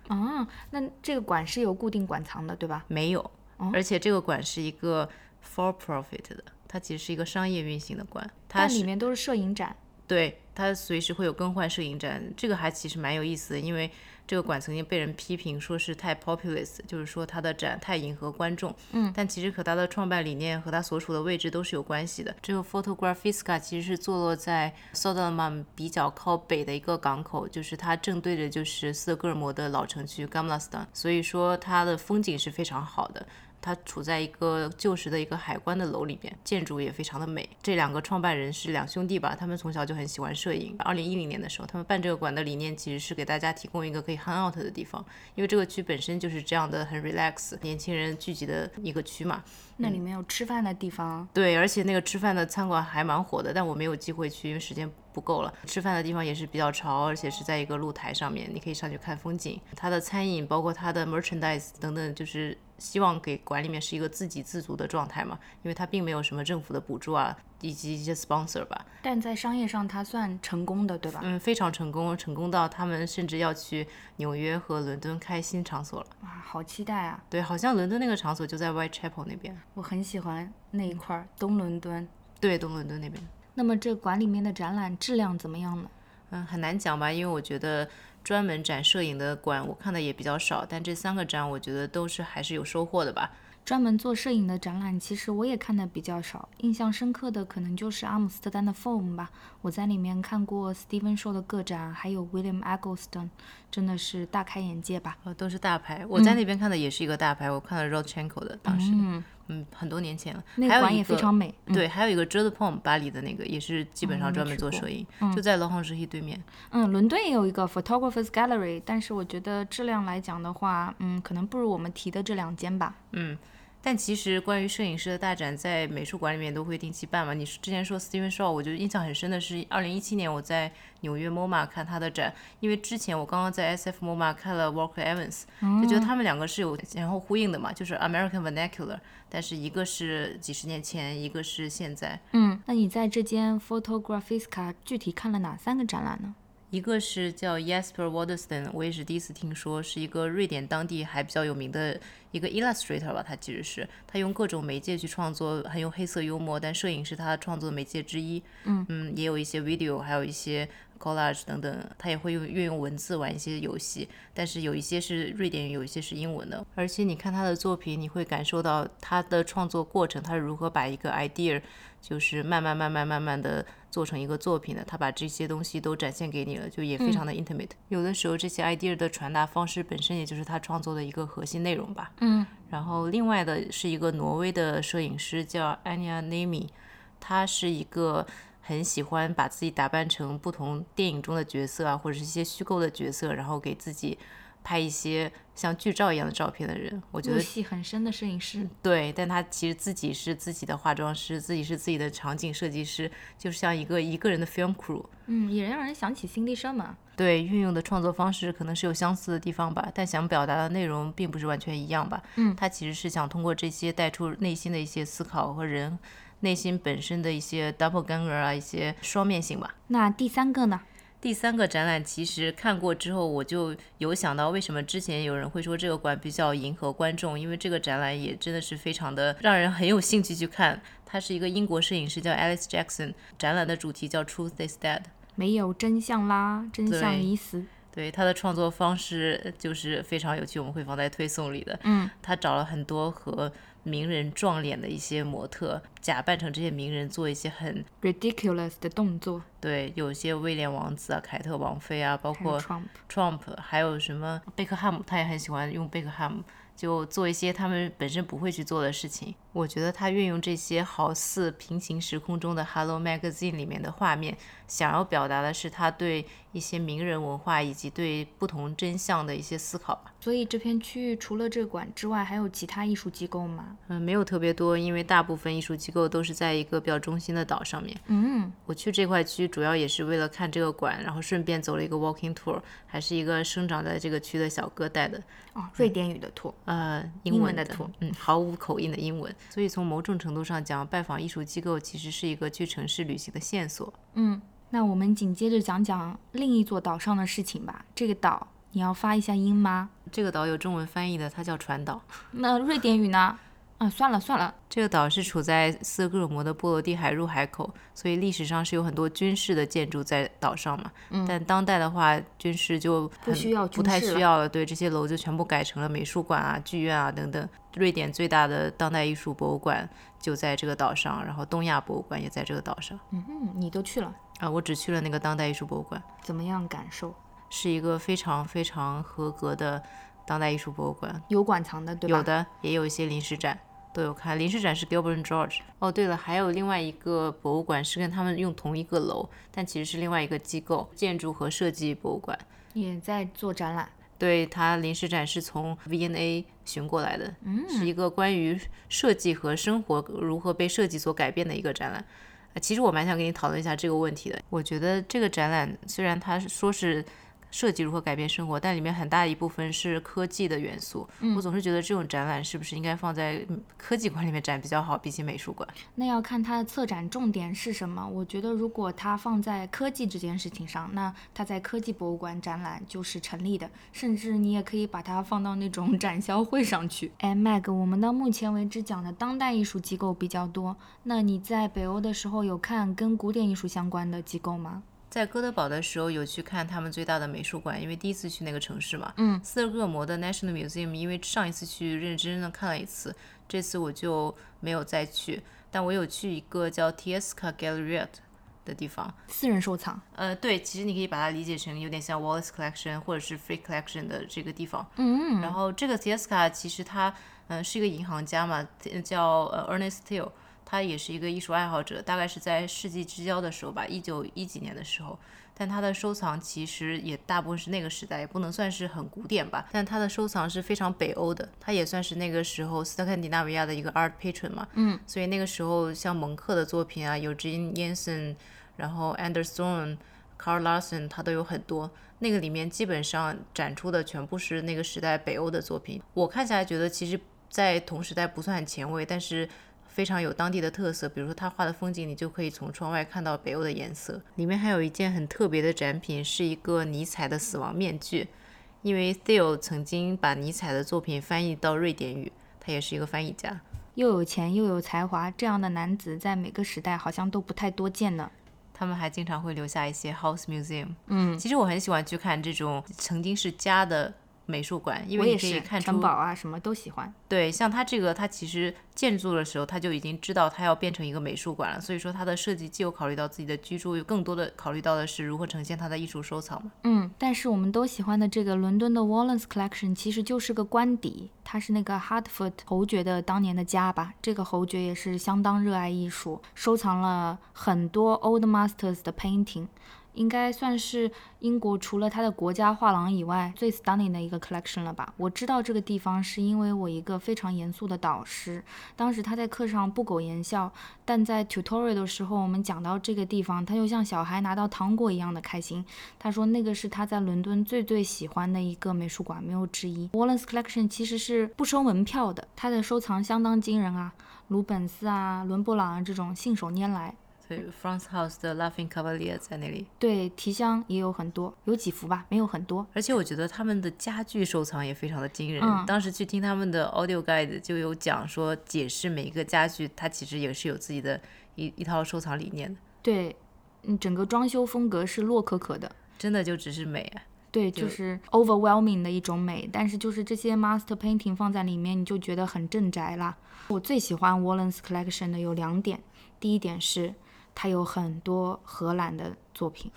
啊，那这个馆是有固定馆藏的，对吧？
没有，而且这个馆是一个 for profit 的，它其实是一个商业运行的馆，它
但里面都是摄影展。
对它随时会有更换摄影展，这个还其实蛮有意思的，因为这个馆曾经被人批评说是太 populist，就是说它的展太迎合观众，嗯，但其实和它的创办理念和它所处的位置都是有关系的。这个 Photographiska 其实是坐落在 Soderman 比较靠北的一个港口，就是它正对着就是斯德哥尔摩的老城区 Gamlastan，所以说它的风景是非常好的。它处在一个旧时的一个海关的楼里边，建筑也非常的美。这两个创办人是两兄弟吧，他们从小就很喜欢摄影。二零一零年的时候，他们办这个馆的理念其实是给大家提供一个可以 hang out 的地方，因为这个区本身就是这样的很 relax，年轻人聚集的一个区嘛。
那里面有吃饭的地方，
对，而且那个吃饭的餐馆还蛮火的，但我没有机会去，因为时间不够了。吃饭的地方也是比较潮，而且是在一个露台上面，你可以上去看风景。它的餐饮包括它的 merchandise 等等，就是希望给馆里面是一个自给自足的状态嘛，因为它并没有什么政府的补助啊，以及一些 sponsor 吧。
但在商业上它算成功的，对吧？
嗯，非常成功，成功到他们甚至要去纽约和伦敦开新场所了。
哇，好期待啊！
对，好像伦敦那个场所就在 Whitechapel 那边，
我很喜欢那一块儿东伦敦。
对，东伦敦那边。
那么这馆里面的展览质量怎么样呢？
嗯，很难讲吧，因为我觉得专门展摄影的馆我看的也比较少，但这三个展我觉得都是还是有收获的吧。
专门做摄影的展览，其实我也看的比较少，印象深刻的可能就是阿姆斯特丹的 Foam 吧。我在里面看过 Steven Shaw 的个展，还有 William Eggleston，真的是大开眼界吧。
呃，都是大牌，我在那边看的也是一个大牌，我看了 Rodchenko 的，当时，
嗯，
嗯，很多年前了。
那个馆也非常美。嗯
对，还有一个 j o d e Pom 巴黎的那个，也是基本上专门做摄影，就在罗汉石溪对面。
嗯，伦敦也有一个 Photographers Gallery，但是我觉得质量来讲的话，嗯，可能不如我们提的这两间吧。
但其实关于摄影师的大展，在美术馆里面都会定期办嘛。你之前说 Steven Shaw，我觉得印象很深的是，二零一七年我在纽约 MoMA 看他的展，因为之前我刚刚在 SF MoMA 看了 Walker Evans，就觉得他们两个是有前后呼应的嘛，就是 American Vernacular，但是一个是几十年前，一个是现在。
嗯，那你在这间 Photographiska 具体看了哪三个展览呢？
一个是叫 Jesper Waterston，我也是第一次听说，是一个瑞典当地还比较有名的一个 illustrator 吧，他其实是他用各种媒介去创作，很用黑色幽默，但摄影是他创作的媒介之一。嗯嗯，也有一些 video，还有一些 collage 等等，他也会用运用文字玩一些游戏，但是有一些是瑞典语，有一些是英文的。而且你看他的作品，你会感受到他的创作过程，他是如何把一个 idea。就是慢慢慢慢慢慢的做成一个作品的，他把这些东西都展现给你了，就也非常的 intimate。有的时候这些 idea 的传达方式本身也就是他创作的一个核心内容吧。
嗯。
然后另外的是一个挪威的摄影师叫 Anja Nemi，他是一个很喜欢把自己打扮成不同电影中的角色啊，或者是一些虚构的角色，然后给自己。拍一些像剧照一样的照片的人，我觉得
戏很深的摄影师。
对，但他其实自己是自己的化妆师，自己是自己的场景设计师，就像一个一个人的 film crew。
嗯，也让人想起辛迪生嘛。
对，运用的创作方式可能是有相似的地方吧，但想表达的内容并不是完全一样吧。
嗯，
他其实是想通过这些带出内心的一些思考和人内心本身的一些 double ganger 啊，一些双面性吧。
那第三个呢？
第三个展览其实看过之后，我就有想到为什么之前有人会说这个馆比较迎合观众，因为这个展览也真的是非常的让人很有兴趣去看。它是一个英国摄影师叫 Alice Jackson，展览的主题叫 Truth is Dead，
没有真相啦，真相已死。
对他的创作方式就是非常有趣，我们会放在推送里的。
嗯，
他找了很多和名人撞脸的一些模特，假扮成这些名人做一些很
ridiculous 的动作。
对，有些威廉王子啊、凯特王妃啊，包括
Trump，,
Trump 还有什么贝克汉姆，他也很喜欢用贝克汉姆，就做一些他们本身不会去做的事情。我觉得他运用这些好似平行时空中的 Hello Magazine 里面的画面，想要表达的是他对一些名人文化以及对不同真相的一些思考吧。
所以这片区域除了这馆之外，还有其他艺术机构吗？
嗯，没有特别多，因为大部分艺术机构都是在一个比较中心的岛上面。
嗯，
我去这块区主要也是为了看这个馆，然后顺便走了一个 walking tour，还是一个生长在这个区的小哥带的。
哦，瑞典语的 tour，
呃，
英
文
的 tour，
嗯，毫无口音的英文。所以从某种程度上讲，拜访艺术机构其实是一个去城市旅行的线索。
嗯，那我们紧接着讲讲另一座岛上的事情吧。这个岛你要发一下音吗？
这个岛有中文翻译的，它叫船岛。
那瑞典语呢？啊，算了算了，
这个岛是处在斯德哥尔摩的波罗的海入海口，所以历史上是有很多军事的建筑在岛上嘛。
嗯，
但当代的话，军事就
不需要，
不太需要了。对，这些楼就全部改成了美术馆啊、剧院啊等等。瑞典最大的当代艺术博物馆就在这个岛上，然后东亚博物馆也在这个岛上。
嗯嗯，你都去了
啊？我只去了那个当代艺术博物馆。
怎么样感受？
是一个非常非常合格的当代艺术博物馆，
有馆藏的对吧？
有的，也有一些临时展。都有看，临时展是 Gilbert George。哦，对了，还有另外一个博物馆是跟他们用同一个楼，但其实是另外一个机构，建筑和设计博物馆
也在做展览。
对，它临时展是从 V&A 寻过来的，
嗯，
是一个关于设计和生活如何被设计所改变的一个展览。其实我蛮想跟你讨论一下这个问题的。我觉得这个展览虽然它说是。设计如何改变生活，但里面很大一部分是科技的元素。我总是觉得这种展览是不是应该放在科技馆里面展比较好，比起美术馆？
那要看它的策展重点是什么。我觉得如果它放在科技这件事情上，那它在科技博物馆展览就是成立的。甚至你也可以把它放到那种 展销会上去。哎，Mag，我们到目前为止讲的当代艺术机构比较多。那你在北欧的时候有看跟古典艺术相关的机构吗？
在哥德堡的时候有去看他们最大的美术馆，因为第一次去那个城市嘛。
嗯。
斯德哥尔摩的 National Museum，因为上一次去认认真真的看了一次，这次我就没有再去。但我有去一个叫 Tieska Gallery 的地方，
私人收藏。
呃，对，其实你可以把它理解成有点像 Wallace Collection 或者是 Free Collection 的这个地方。
嗯。
然后这个 Tieska 其实他嗯是一个银行家嘛，叫呃 Ernest Till。他也是一个艺术爱好者，大概是在世纪之交的时候吧，一九一几年的时候。但他的收藏其实也大部分是那个时代，也不能算是很古典吧。但他的收藏是非常北欧的，他也算是那个时候斯特坎迪纳维亚的一个 art patron 嘛。
嗯。
所以那个时候像蒙克的作品啊，有 Jean Jensen，然后 Anderson、Carl Larson，他都有很多。那个里面基本上展出的全部是那个时代北欧的作品。我看下来觉得，其实，在同时代不算很前卫，但是。非常有当地的特色。比如说他画的风景，你就可以从窗外看到北欧的颜色。里面还有一件很特别的展品，是一个尼采的死亡面具，因为 Theo 曾经把尼采的作品翻译到瑞典语，他也是一个翻译家。
又有钱又有才华，这样的男子在每个时代好像都不太多见呢。
他们还经常会留下一些 house museum。
嗯，
其实我很喜欢去看这种曾经是家的美术馆，因为你可以看出
城堡啊什么都喜欢。
对，像它这个，它其实建筑的时候，他就已经知道它要变成一个美术馆了，所以说它的设计既有考虑到自己的居住，有更多的考虑到的是如何呈现它的艺术收藏嘛。
嗯，但是我们都喜欢的这个伦敦的 Wallace Collection 其实就是个官邸，它是那个 Hartford 侯爵的当年的家吧。这个侯爵也是相当热爱艺术，收藏了很多 Old Masters 的 painting。应该算是英国除了它的国家画廊以外最 stunning 的一个 collection 了吧？我知道这个地方是因为我一个非常严肃的导师，当时他在课上不苟言笑，但在 tutorial 的时候，我们讲到这个地方，他就像小孩拿到糖果一样的开心。他说那个是他在伦敦最最喜欢的一个美术馆，没有之一。Wallace Collection 其实是不收门票的，他的收藏相当惊人啊，鲁本斯啊、伦勃朗啊这种信手拈来。
对，France House 的 Laughing Cavalier 在那里。
对，提香也有很多，有几幅吧，没有很多。
而且我觉得他们的家具收藏也非常的惊人。
嗯
当时去听他们的 audio guide 就有讲说，解释每一个家具，它其实也是有自己的一一套收藏理念的，
对，嗯，整个装修风格是洛可可的。
真的就只是美啊。
对，
就
就是 overwhelming 的一种美，但是就是这些 master painting 放在里面，你就觉得很镇宅啦。我最喜欢 Wallace Collection 的有两点，第一点是他有很多荷兰的作品，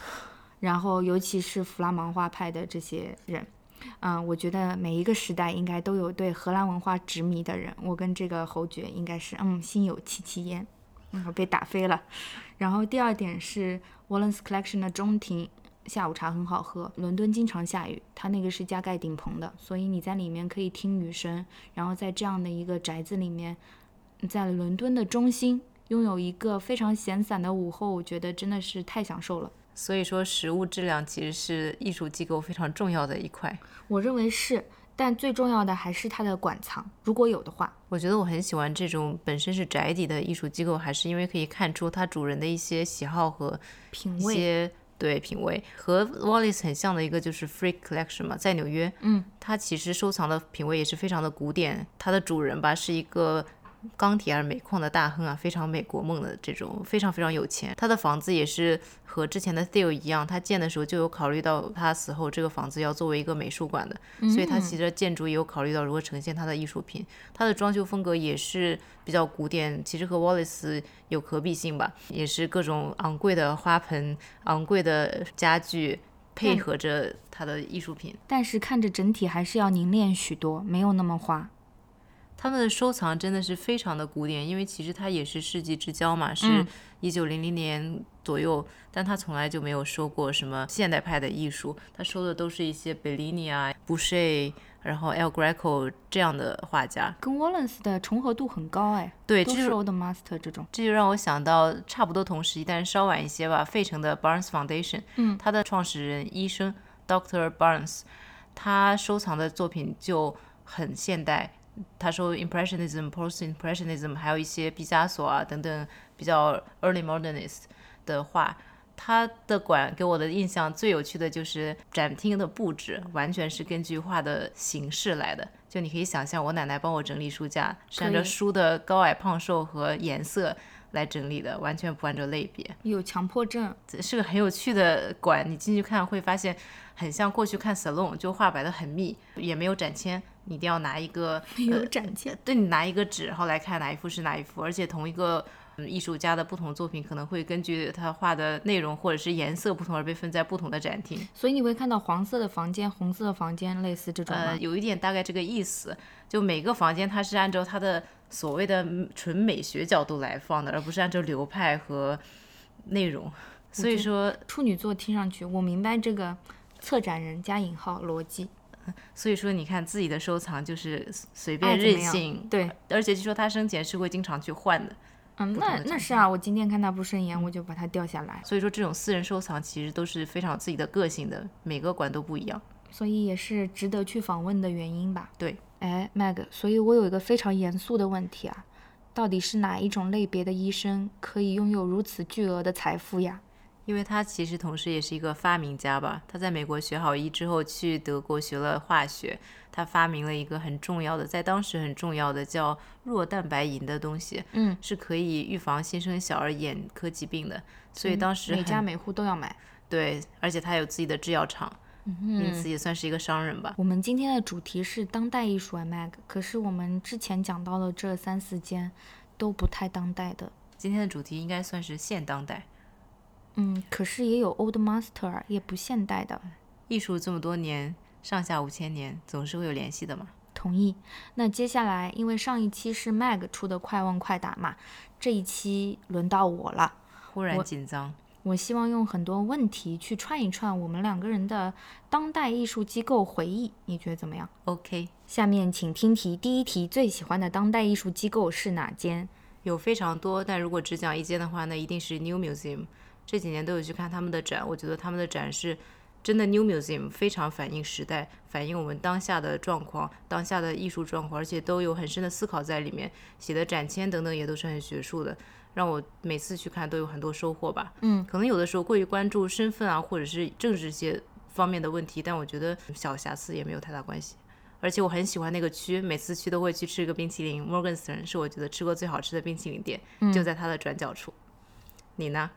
然后尤其是弗拉芒画派的这些人，嗯，我觉得每一个时代应该都有对荷兰文化执迷的人。我跟这个侯爵应该是嗯心有戚戚焉，嗯，被打飞了。然后第二点是 Wallace Collection 的中庭下午茶很好喝。伦敦经常下雨，它那个是加盖顶棚的，所以你在里面可以听雨声。然后在这样的一个宅子里面，在伦敦的中心拥有一个非常闲散的午后，我觉得真的是太享受了。
所以说，食物质量其实是艺术机构非常重要的一块。
我认为是，但最重要的还是它的馆藏，如果有的话。
我觉得我很喜欢这种本身是宅邸的艺术机构，还是因为可以看出它主人的一些喜好和
品味，
些对品味。和 Wallace 很像的一个就是 Freak Collection 嘛，在纽约，
嗯，
它其实收藏的品味也是非常的古典。它的主人吧是一个钢铁而煤矿的大亨啊，非常美国梦的这种，非常非常有钱。他的房子也是和之前的 Theo 一样，他建的时候就有考虑到他死后这个房子要作为一个美术馆的，所以他其实建筑也有考虑到如何呈现他的艺术品。他的装修风格也是比较古典，其实和 Wallace 有可比性吧，也是各种昂贵的花盆、昂贵的家具。配合着他的艺术品，
但是看着整体还是要凝练许多，没有那么花。
他们的收藏真的是非常的古典，因为其实它也是世纪之交嘛，是
嗯
一九零零年左右，但他从来就没有收过什么现代派的艺术，他收的都是一些贝利尼啊、布什，然后 El Greco 这样的画家。
跟 Wallace 的重合度很高哎，
对，
都是 Old Master 这种。
这就让我想到差不多同时期，但是稍晚一些吧，费城的 Barnes Foundation，
嗯，
他的创始人医生 Doctor Barnes，他收藏的作品就很现代，他说 Impressionism、Post Impressionism，还有一些毕加索啊等等比较 Early Modernist 的画。他的馆给我的印象最有趣的就是展厅的布置，完全是根据画的形式来的。就你可以想象，我奶奶帮我整理书架，是按照书的高矮胖瘦和颜色来整理的，完全不按照类别。
有强迫症，
这是个很有趣的馆，你进去看会发现，很像过去看 salon，就画摆的很密，也没有展签，你一定要拿一个
没 有展现。
对你拿一个纸，然后来看哪一幅是哪一幅，而且同一个。嗯艺术家的不同作品可能会根据他画的内容或者是颜色不同而被分在不同的展厅。
所以你会看到黄色的房间、红色的房间，类似这种吗？
呃，有一点大概这个意思，就每个房间它是按照它的所谓的纯美学角度来放的，而不是按照流派和内容。所以说，
处女座听上去，我明白这个策展人加引号逻辑。
所以说，你看自己的收藏就是随便任性，
对，
而且据说他生前是会经常去换的。
嗯，那那是啊，我今天看他不顺眼，我就把它掉下来，
所以说，这种私人收藏其实都是非常有自己的个性的，每个馆都不一样。
所以也是值得去访问的原因吧。
对，
哎，Mag，所以我有一个非常严肃的问题啊，到底是哪一种类别的医生可以拥有如此巨额的财富呀？
因为他其实同时也是一个发明家吧。他在美国学好医之后，去德国学了化学，他发明了一个很重要的，在当时很重要的叫弱蛋白银的东西，
嗯，
是可以预防新生小儿眼科疾病的。所以当时
每家每户都要买。
对，而且他有自己的制药厂，因此也算是一个商人吧。
我们今天的主题是当代艺术 Mag，可是我们之前讲到的这三四间都不太当代的。
今天的主题应该算是现当代
嗯，可是也有 Old Master，啊也不现代的。
艺术，这么多年，上下五千年，总是会有联系的嘛。
同意。那接下来，因为上一期是 Mag 出的快问快答嘛，这一期轮到我了。
忽然紧张，
我希望用很多问题去串一串我们两个人的当代艺术机构回忆，你觉得怎么样
？OK，
下面请听题。第一题，最喜欢的当代艺术机构是哪间？
有非常多，但如果只讲一间的话，那一定是 New Museum。这几年都有去看他们的展，我觉得他们的展是真的 New Museum，非常反映时代，反映我们当下的状况、当下的艺术状况，而且都有很深的思考在里面，写的展签等等也都是很学术的，让我每次去看都有很多收获吧。
嗯，
可能有的时候过于关注身份啊，或者是政治些方面的问题，但我觉得小瑕疵也没有太大关系。而且我很喜欢那个区，每次去都会去吃一个冰淇淋。Morgenstern 是我觉得吃过最好吃的冰淇淋店，就在它的转角处。你呢？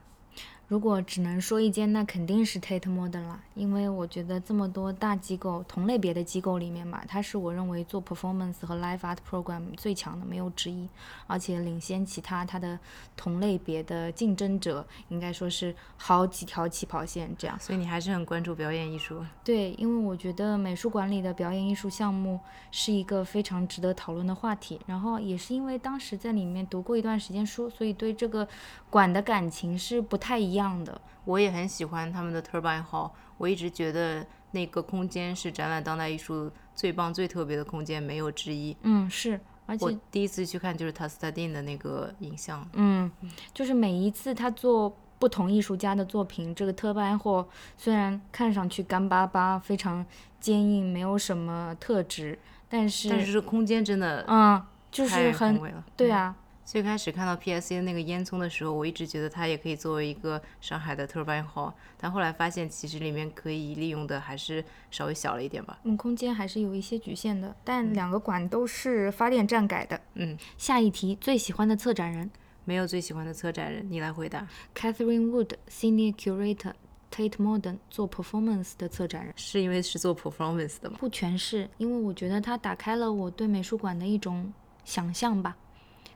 如果只能说一间，那肯定是 Tate Modern 啦，因为我觉得这么多大机构、同类别的机构里面嘛，它是我认为做 performance 和 live art program 最强的，没有之一，而且领先其他它的同类别的竞争者，应该说是好几条起跑线这样。
所以你还是很关注表演艺术。
对，因为我觉得美术馆里的表演艺术项目是一个非常值得讨论的话题。然后也是因为当时在里面读过一段时间书，所以对这个馆的感情是不太一样的。
我也很喜欢他们的 Turbine Hall，我一直觉得那个空间是展览当代艺术最棒、最特别的空间，没有之一。
嗯，是，而且我
第一次去看就是 t a s t a d i n 的那个影像，
嗯，就是每一次他做不同艺术家的作品，这个特班货虽然看上去干巴巴、非常坚硬，没有什么特质，但是
但是这空间真的
嗯，就是很。对啊，
最开始看到 PSA 那个烟囱的时候，我一直觉得它也可以作为一个上海的 Turbine Hall，但后来发现其实里面可以利用的还是稍微小了一点吧。
嗯，空间还是有一些局限的，但两个馆都是发电站改的。
嗯，
下一题，最喜欢的策展人
没有最喜欢的策展人，你来回答。
Catherine Wood Senior Curator Tate Modern 做 performance 的策展人。
是因为是做 performance 的吗？
不全是，因为我觉得它打开了我对美术馆的一种想象吧，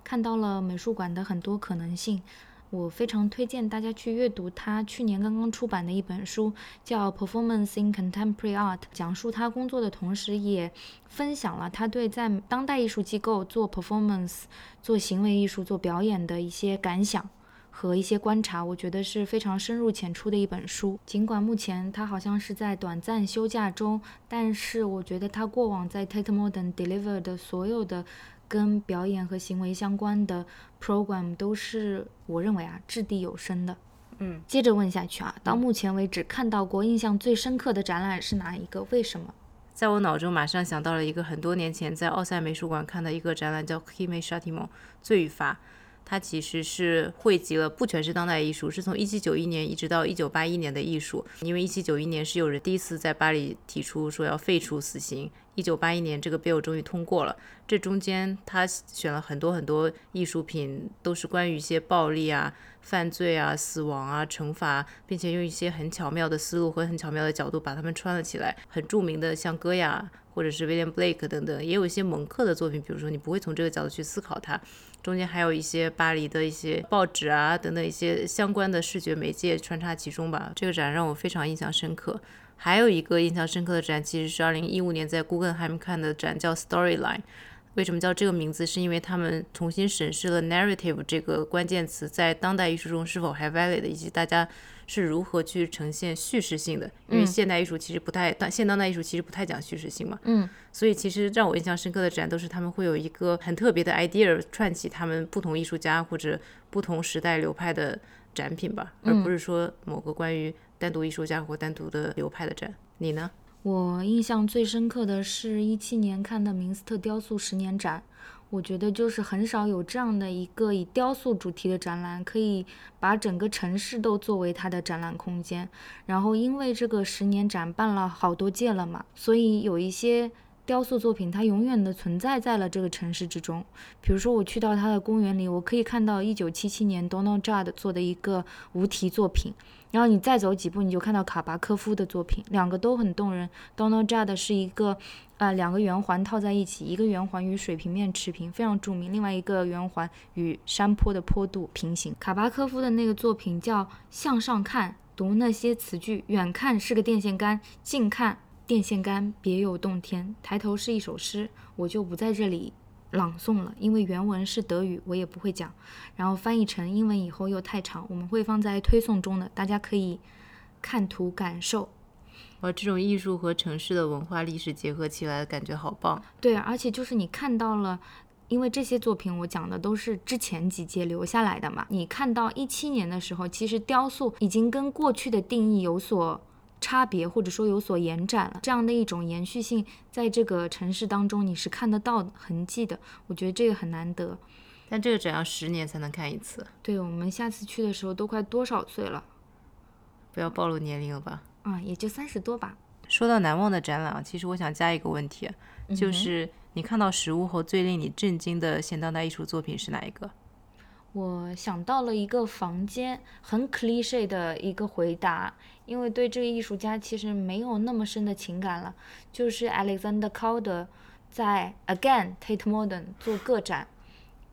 看到了美术馆的很多可能性。我非常推荐大家去阅读他去年刚刚出版的一本书，叫《Performance in Contemporary Art》，讲述他工作的同时，也分享了他对在当代艺术机构做 performance、做行为艺术、做表演的一些感想。和一些观察，我觉得是非常深入浅出的一本书。尽管目前他好像是在短暂休假中，但是我觉得他过往在 Tate Modern deliver 的所有的跟表演和行为相关的 program 都是我认为啊掷地有声的。
嗯，
接着问下去啊，到目前为止看到过印象最深刻的展览是哪一个？为什么？
在我脑中马上想到了一个很多年前在奥赛美术馆看的一个展览，叫 Kimi Shatimo 罪与罚。它其实是汇集了不全是当代艺术，是从一七九一年一直到一九八一年的艺术。因为一七九一年是有人第一次在巴黎提出说要废除死刑，一九八一年这个 bill 终于通过了。这中间他选了很多很多艺术品，都是关于一些暴力啊、犯罪啊、死亡啊、惩罚，并且用一些很巧妙的思路和很巧妙的角度把它们串了起来。很著名的像戈雅或者是威廉布雷克等等，也有一些蒙克的作品，比如说你不会从这个角度去思考它。中间还有一些巴黎的一些报纸啊等等一些相关的视觉媒介穿插其中吧。这个展让我非常印象深刻。还有一个印象深刻的展，其实是二零一五年在 Guggenheim 看的展，叫 Storyline。为什么叫这个名字？是因为他们重新审视了 narrative 这个关键词在当代艺术中是否还 valid，以及大家是如何去呈现叙事性的。因为现代艺术其实不太，当现当代艺术其实不太讲叙事性嘛。
嗯，
所以其实让我印象深刻的展都是他们会有一个很特别的 idea 串起他们不同艺术家或者不同时代流派的展品吧，而不是说某个关于单独艺术家或单独的流派的展。你呢？
我印象最深刻的是一七年看的明斯特雕塑十年展，我觉得就是很少有这样的一个以雕塑主题的展览，可以把整个城市都作为它的展览空间。然后因为这个十年展办了好多届了嘛，所以有一些。雕塑作品，它永远的存在在了这个城市之中。比如说，我去到它的公园里，我可以看到1977年 Donald Judd 做的一个无题作品。然后你再走几步，你就看到卡巴科夫的作品，两个都很动人。Donald Judd 是一个，呃，两个圆环套在一起，一个圆环与水平面持平，非常著名；另外一个圆环与山坡的坡度平行。卡巴科夫的那个作品叫《向上看》，读那些词句，远看是个电线杆，近看。电线杆别有洞天，抬头是一首诗，我就不在这里朗诵了，因为原文是德语，我也不会讲。然后翻译成英文以后又太长，我们会放在推送中的，大家可以看图感受。
哇，这种艺术和城市的文化历史结合起来，感觉好棒。
对，而且就是你看到了，因为这些作品我讲的都是之前几届留下来的嘛，你看到一七年的时候，其实雕塑已经跟过去的定义有所。差别或者说有所延展了，这样的一种延续性，在这个城市当中你是看得到痕迹的。我觉得这个很难得。
但这个展要十年才能看一次。
对我们下次去的时候都快多少岁了？
不要暴露年龄了吧？
啊，也就三十多吧。
说到难忘的展览，其实我想加一个问题，就是你看到实物后最令你震惊的现当代艺术作品是哪一个？
我想到了一个房间，很 cliche 的一个回答，因为对这个艺术家其实没有那么深的情感了。就是 Alexander Calder 在 Again Tate Modern 做个展，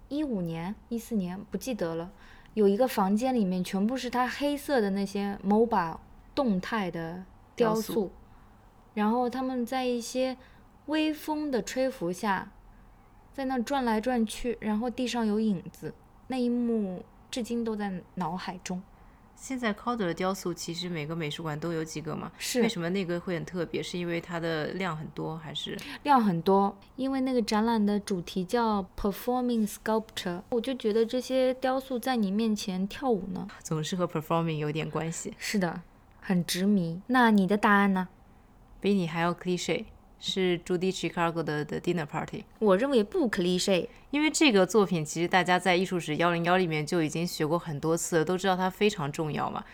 一五年、一四年不记得了。有一个房间里面全部是他黑色的那些 mobile 动态的雕塑，然后他们在一些微风的吹拂下，在那转来转去，然后地上有影子。那一幕至今都在脑海中。
现在 Calder 的雕塑其实每个美术馆都有几个嘛？
是。
为什么那个会很特别？是因为它的量很多，还是？
量很多，因为那个展览的主题叫 Performing Sculpture，我就觉得这些雕塑在你面前跳舞呢，
总是和 Performing 有点关系。
是的，很执迷。那你的答案呢？
比你还要 cliche。是朱迪· Chicago 的的 Dinner Party，
我认为不 cliche，
因为这个作品其实大家在艺术史幺零幺里面就已经学过很多次了，都知道它非常重要嘛。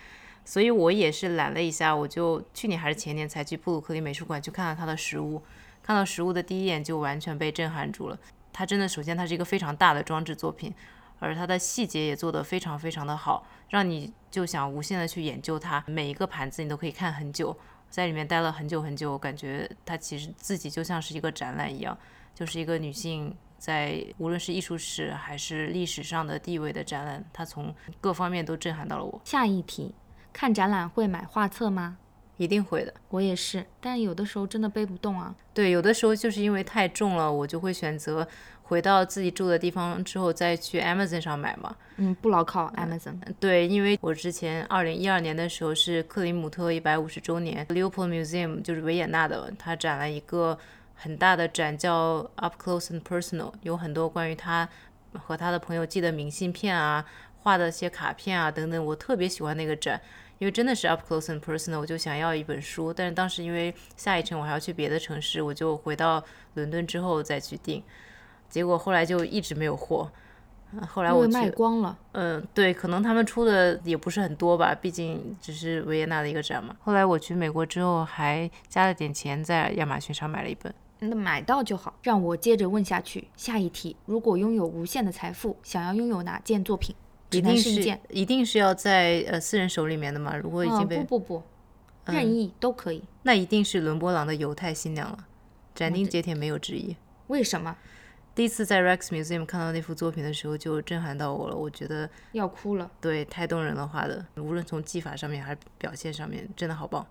所以我也是懒了一下，我就去年还是前年才去布鲁克林美术馆去看了它的实物，看到实物的第一眼就完全被震撼住了。它真的，首先它是一个非常大的装置作品，而它的细节也做得非常非常的好，让你就想无限的去研究它，每一个盘子你都可以看很久。在里面待了很久很久，我感觉它其实自己就像是一个展览一样，就是一个女性在无论是艺术史还是历史上的地位的展览，它从各方面都震撼到了我。
下一题，看展览会买画册吗？
一定会的，
我也是，但有的时候真的背不动啊。
对，有的时候就是因为太重了，我就会选择。回到自己住的地方之后，再去 Amazon 上买嘛。
嗯，不牢靠 Amazon。
对，因为我之前二零一二年的时候是克林姆特一百五十周年，Leopold Museum 就是维也纳的，他展了一个很大的展，叫 Up Close and Personal，有很多关于他和他的朋友寄的明信片啊，画的一些卡片啊等等。我特别喜欢那个展，因为真的是 Up Close and Personal，我就想要一本书。但是当时因为下一程我还要去别的城市，我就回到伦敦之后再去订。结果后来就一直没有货，后来我
卖光了。
嗯，对，可能他们出的也不是很多吧，毕竟只是维也纳的一个展嘛。后来我去美国之后，还加了点钱在亚马逊上买了一本。
那买到就好。让我接着问下去，下一题：如果拥有无限的财富，想要拥有哪件作品？
一定
是一件，
一定是要在呃私人手里面的嘛？如果已经被
不不不，任意都可以。
那一定是伦勃朗的犹太新娘了，斩钉截铁没有之一。
为什么？
第一次在 Rex Museum 看到那幅作品的时候，就震撼到我了。我觉得
要哭了。
对，太动人了，画的，无论从技法上面还是表现上面，真的好棒。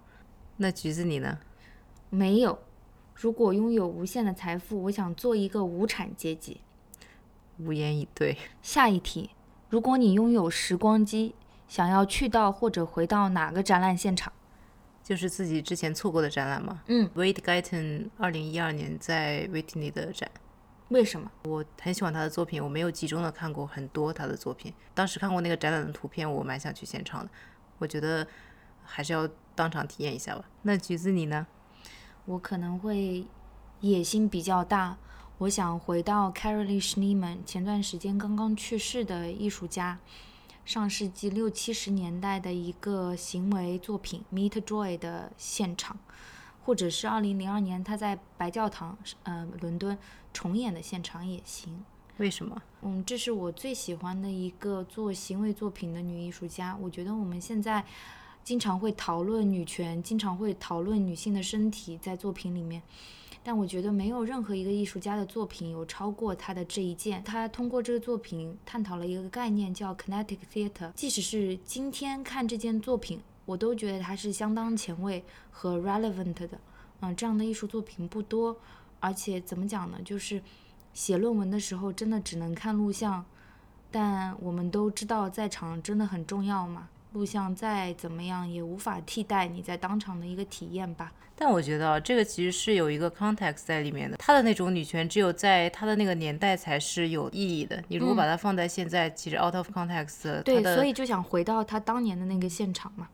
那橘子你呢？
没有。如果拥有无限的财富，我想做一个无产阶级。
无言以对。
下一题：如果你拥有时光机，想要去到或者回到哪个展览现场？
就是自己之前错过的展览嘛？
嗯
，Wade Guyton 二零一二年在 Whitney 的展。
为什么？
我很喜欢他的作品，我没有集中的看过很多他的作品。当时看过那个展览的图片，我蛮想去现场的。我觉得还是要当场体验一下吧。那橘子你呢？
我可能会野心比较大，我想回到 Carolyn Schneeman 前段时间刚刚去世的艺术家，上世纪六七十年代的一个行为作品《Meet Joy》的现场，或者是二零零二年他在白教堂，呃，伦敦重演的现场也行。
为什么？
嗯，这是我最喜欢的一个做行为作品的女艺术家。我觉得我们现在经常会讨论女权，经常会讨论女性的身体在作品里面，但我觉得没有任何一个艺术家的作品有超过她的这一件。她通过这个作品探讨了一个概念，叫 kinetic theater。即使是今天看这件作品，我都觉得它是相当前卫和 relevant 的。嗯，这样的艺术作品不多，而且怎么讲呢？就是。写论文的时候真的只能看录像，但我们都知道在场真的很重要嘛。录像再怎么样也无法替代你在当场的一个体验吧。
但我觉得这个其实是有一个 context 在里面的，她的那种女权只有在她的那个年代才是有意义的。你如果把它放在现在，其实 out of context。
对，所以就想回到她当年的那个现场嘛。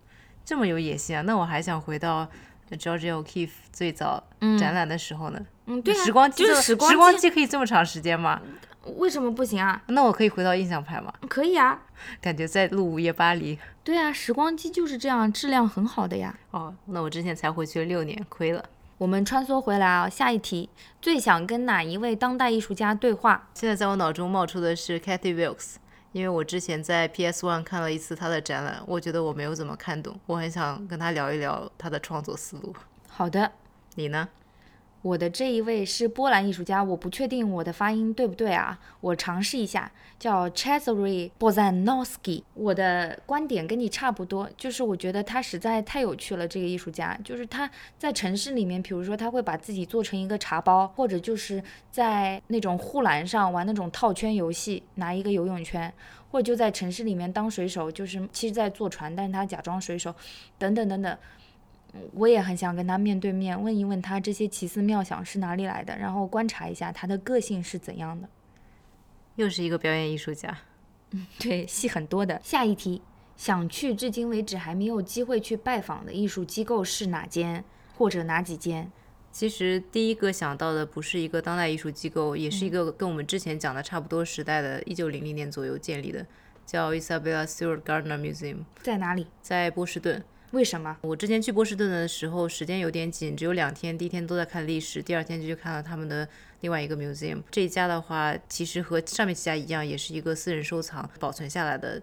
这么有野心啊！那我还想回到 George O'Keeffe 最早展览的时候呢。
嗯，对，
时光机
就是
时
光
机可以这么长时间吗？
为什么不行啊？
那我可以回到印象派吗？
可以啊，
感觉在录《午夜巴黎》。
对啊，时光机就是这样，质量很好的呀。
哦，那我之前才回去了六年，亏了。
我们穿梭回来啊，下一题，最想跟哪一位当代艺术家对话？
现在在我脑中冒出的是 Cathy Wilkes，因为我之前在 PS One 看了一次他的展览，我觉得我没有怎么看懂，我很想跟他聊一聊他的创作思路。
好的，
你呢？
我的这一位是波兰艺术家，我不确定我的发音对不对啊，我尝试一下，叫 Chesary Bozanowski。我的观点跟你差不多，就是我觉得他实在太有趣了。这个艺术家，就是他在城市里面，比如说他会把自己做成一个茶包，或者就是在那种护栏上玩那种套圈游戏，拿一个游泳圈，或者就在城市里面当水手，就是其实在坐船，但是他假装水手，等等等等。我也很想跟他面对面问一问他这些奇思妙想是哪里来的，然后观察一下他的个性是怎样的。
又是一个表演艺术家，
嗯，对，戏很多的。下一题，想去至今为止还没有机会去拜访的艺术机构是哪间或者哪几间？
其实第一个想到的不是一个当代艺术机构，也是一个跟我们之前讲的差不多时代的，一九零零年左右建立的，叫 Isabella Stewart Gardner Museum。
在哪里？
在波士顿。
为什么？
我之前去波士顿的时候，时间有点紧，只有两天。第一天都在看历史，第二天就去看了他们的另外一个 museum。这一家的话，其实和上面几家一样，也是一个私人收藏保存下来的，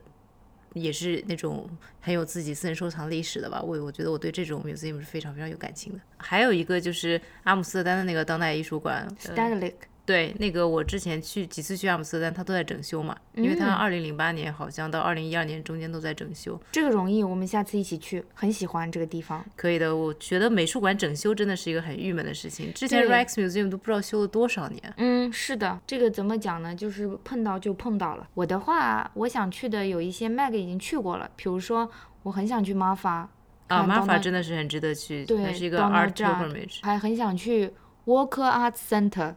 也是那种很有自己私人收藏历史的吧。我我觉得我对这种 museum 是非常非常有感情的。还有一个就是阿姆斯特丹的那个当代艺术馆
s t a d l i k
对，那个我之前去几次去阿姆斯特丹，它都在整修嘛，因为它二零零八年好像到二零一二年中间都在整修。
这个容易，我们下次一起去，很喜欢这个地方。
可以的，我觉得美术馆整修真的是一个很郁闷的事情。之前 Rex Museum 都不知道修了多少年。
嗯，是的，这个怎么讲呢？就是碰到就碰到了。我的话，我想去的有一些 Mag 已经去过了，比如说我很想去 Marfa。
啊，Marfa 真的是很值得去，
还，
是一个 art pilgrimage。
还很想去 Walker Art Center。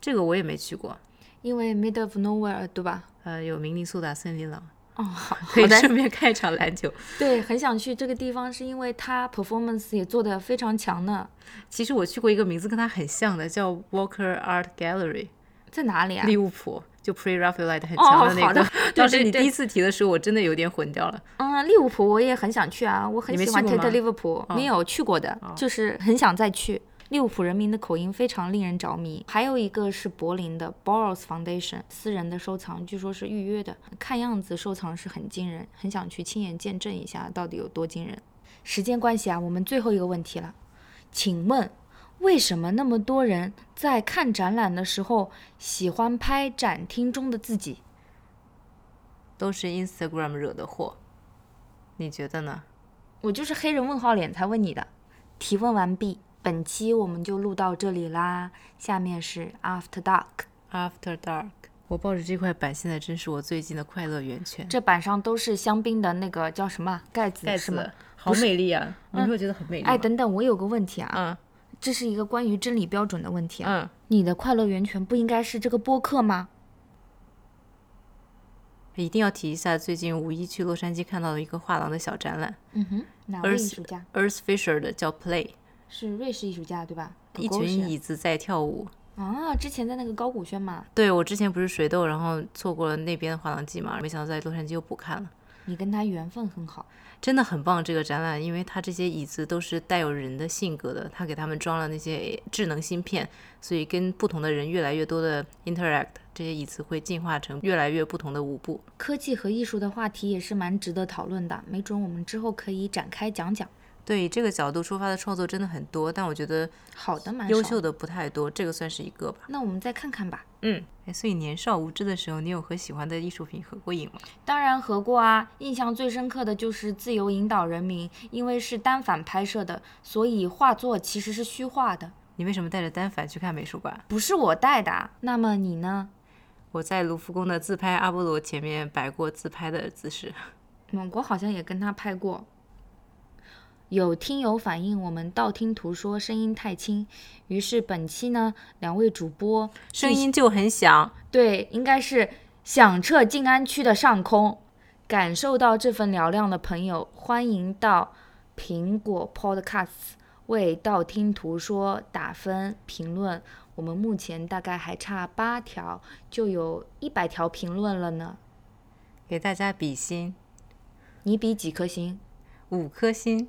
这个我也没去过，
因为 Mid of Nowhere 对吧？
呃，有明尼苏达森林狼。
哦，好，
可以顺便看一场篮球。
对，很想去这个地方，是因为它 performance 也做得非常强呢。
其实我去过一个名字跟它很像的，叫 Walker Art Gallery，
在哪里啊？
利物浦，就 Pre Raphaelite 很强的那
个。
当时你第一次提的时候，我真的有点混掉了。
嗯，利物浦我也很想去啊，我很喜欢 Tate 利物浦，没有去过的，就是很想再去。利物浦人民的口音非常令人着迷。还有一个是柏林的 Boros Foundation 私人的收藏，据说是预约的，看样子收藏是很惊人，很想去亲眼见证一下到底有多惊人。时间关系啊，我们最后一个问题了，请问为什么那么多人在看展览的时候喜欢拍展厅中的自己？
都是 Instagram 惹的祸，你觉得呢？
我就是黑人问号脸才问你的。提问完毕。本期我们就录到这里啦，下面是 After Dark。
After Dark，我抱着这块板，现在真是我最近的快乐源泉。
这板上都是香槟的那个叫什么盖子？
盖子，好美丽啊！你没有觉得很美丽？
哎，等等，我有个问题啊。
嗯。
这是一个关于真理标准的问题
啊。
嗯。你的快乐源泉不应该是这个播客吗？
一定要提一下，最近五一去洛杉矶看到的一个画廊的小展览。
嗯哼。哪位艺术家
？Earth Fisher 的叫 Play。
是瑞士艺术家对吧？
一群椅子在跳舞。
啊，之前在那个高古轩嘛，
对我之前不是水痘，然后错过了那边的画廊季嘛，没想到在洛杉矶又补看了。
你跟他缘分很好。
真的很棒，这个展览，因为他这些椅子都是带有人的性格的，他给他们装了那些智能芯片，所以跟不同的人越来越多的 interact，这些椅子会进化成越来越不同的舞步。
科技和艺术的话题也是蛮值得讨论的，没准我们之后可以展开讲讲。
对这个角度出发的创作真的很多，但我觉得
好的蛮少
优秀的不太多，这个算是一个吧。
那我们再看看吧。
嗯，哎，所以年少无知的时候，你有和喜欢的艺术品合过影吗？
当然合过啊，印象最深刻的就是《自由引导人民》，因为是单反拍摄的，所以画作其实是虚化的，
你为什么带着单反去看美术馆？
不是我带的啊。那么你呢？
我在卢浮宫的自拍阿波罗前面摆过自拍的姿势。
嗯，我好像也跟他拍过。有听友反映我们道听途说声音太轻，于是本期呢，两位主播
声音就很响，
对，应该是响彻静安区的上空。感受到这份嘹亮的朋友，欢迎到苹果 Podcasts 为道听途说打分评论。我们目前大概还差八条，就有一百条评论了呢。
给大家比心，
你比几颗星？
五颗星。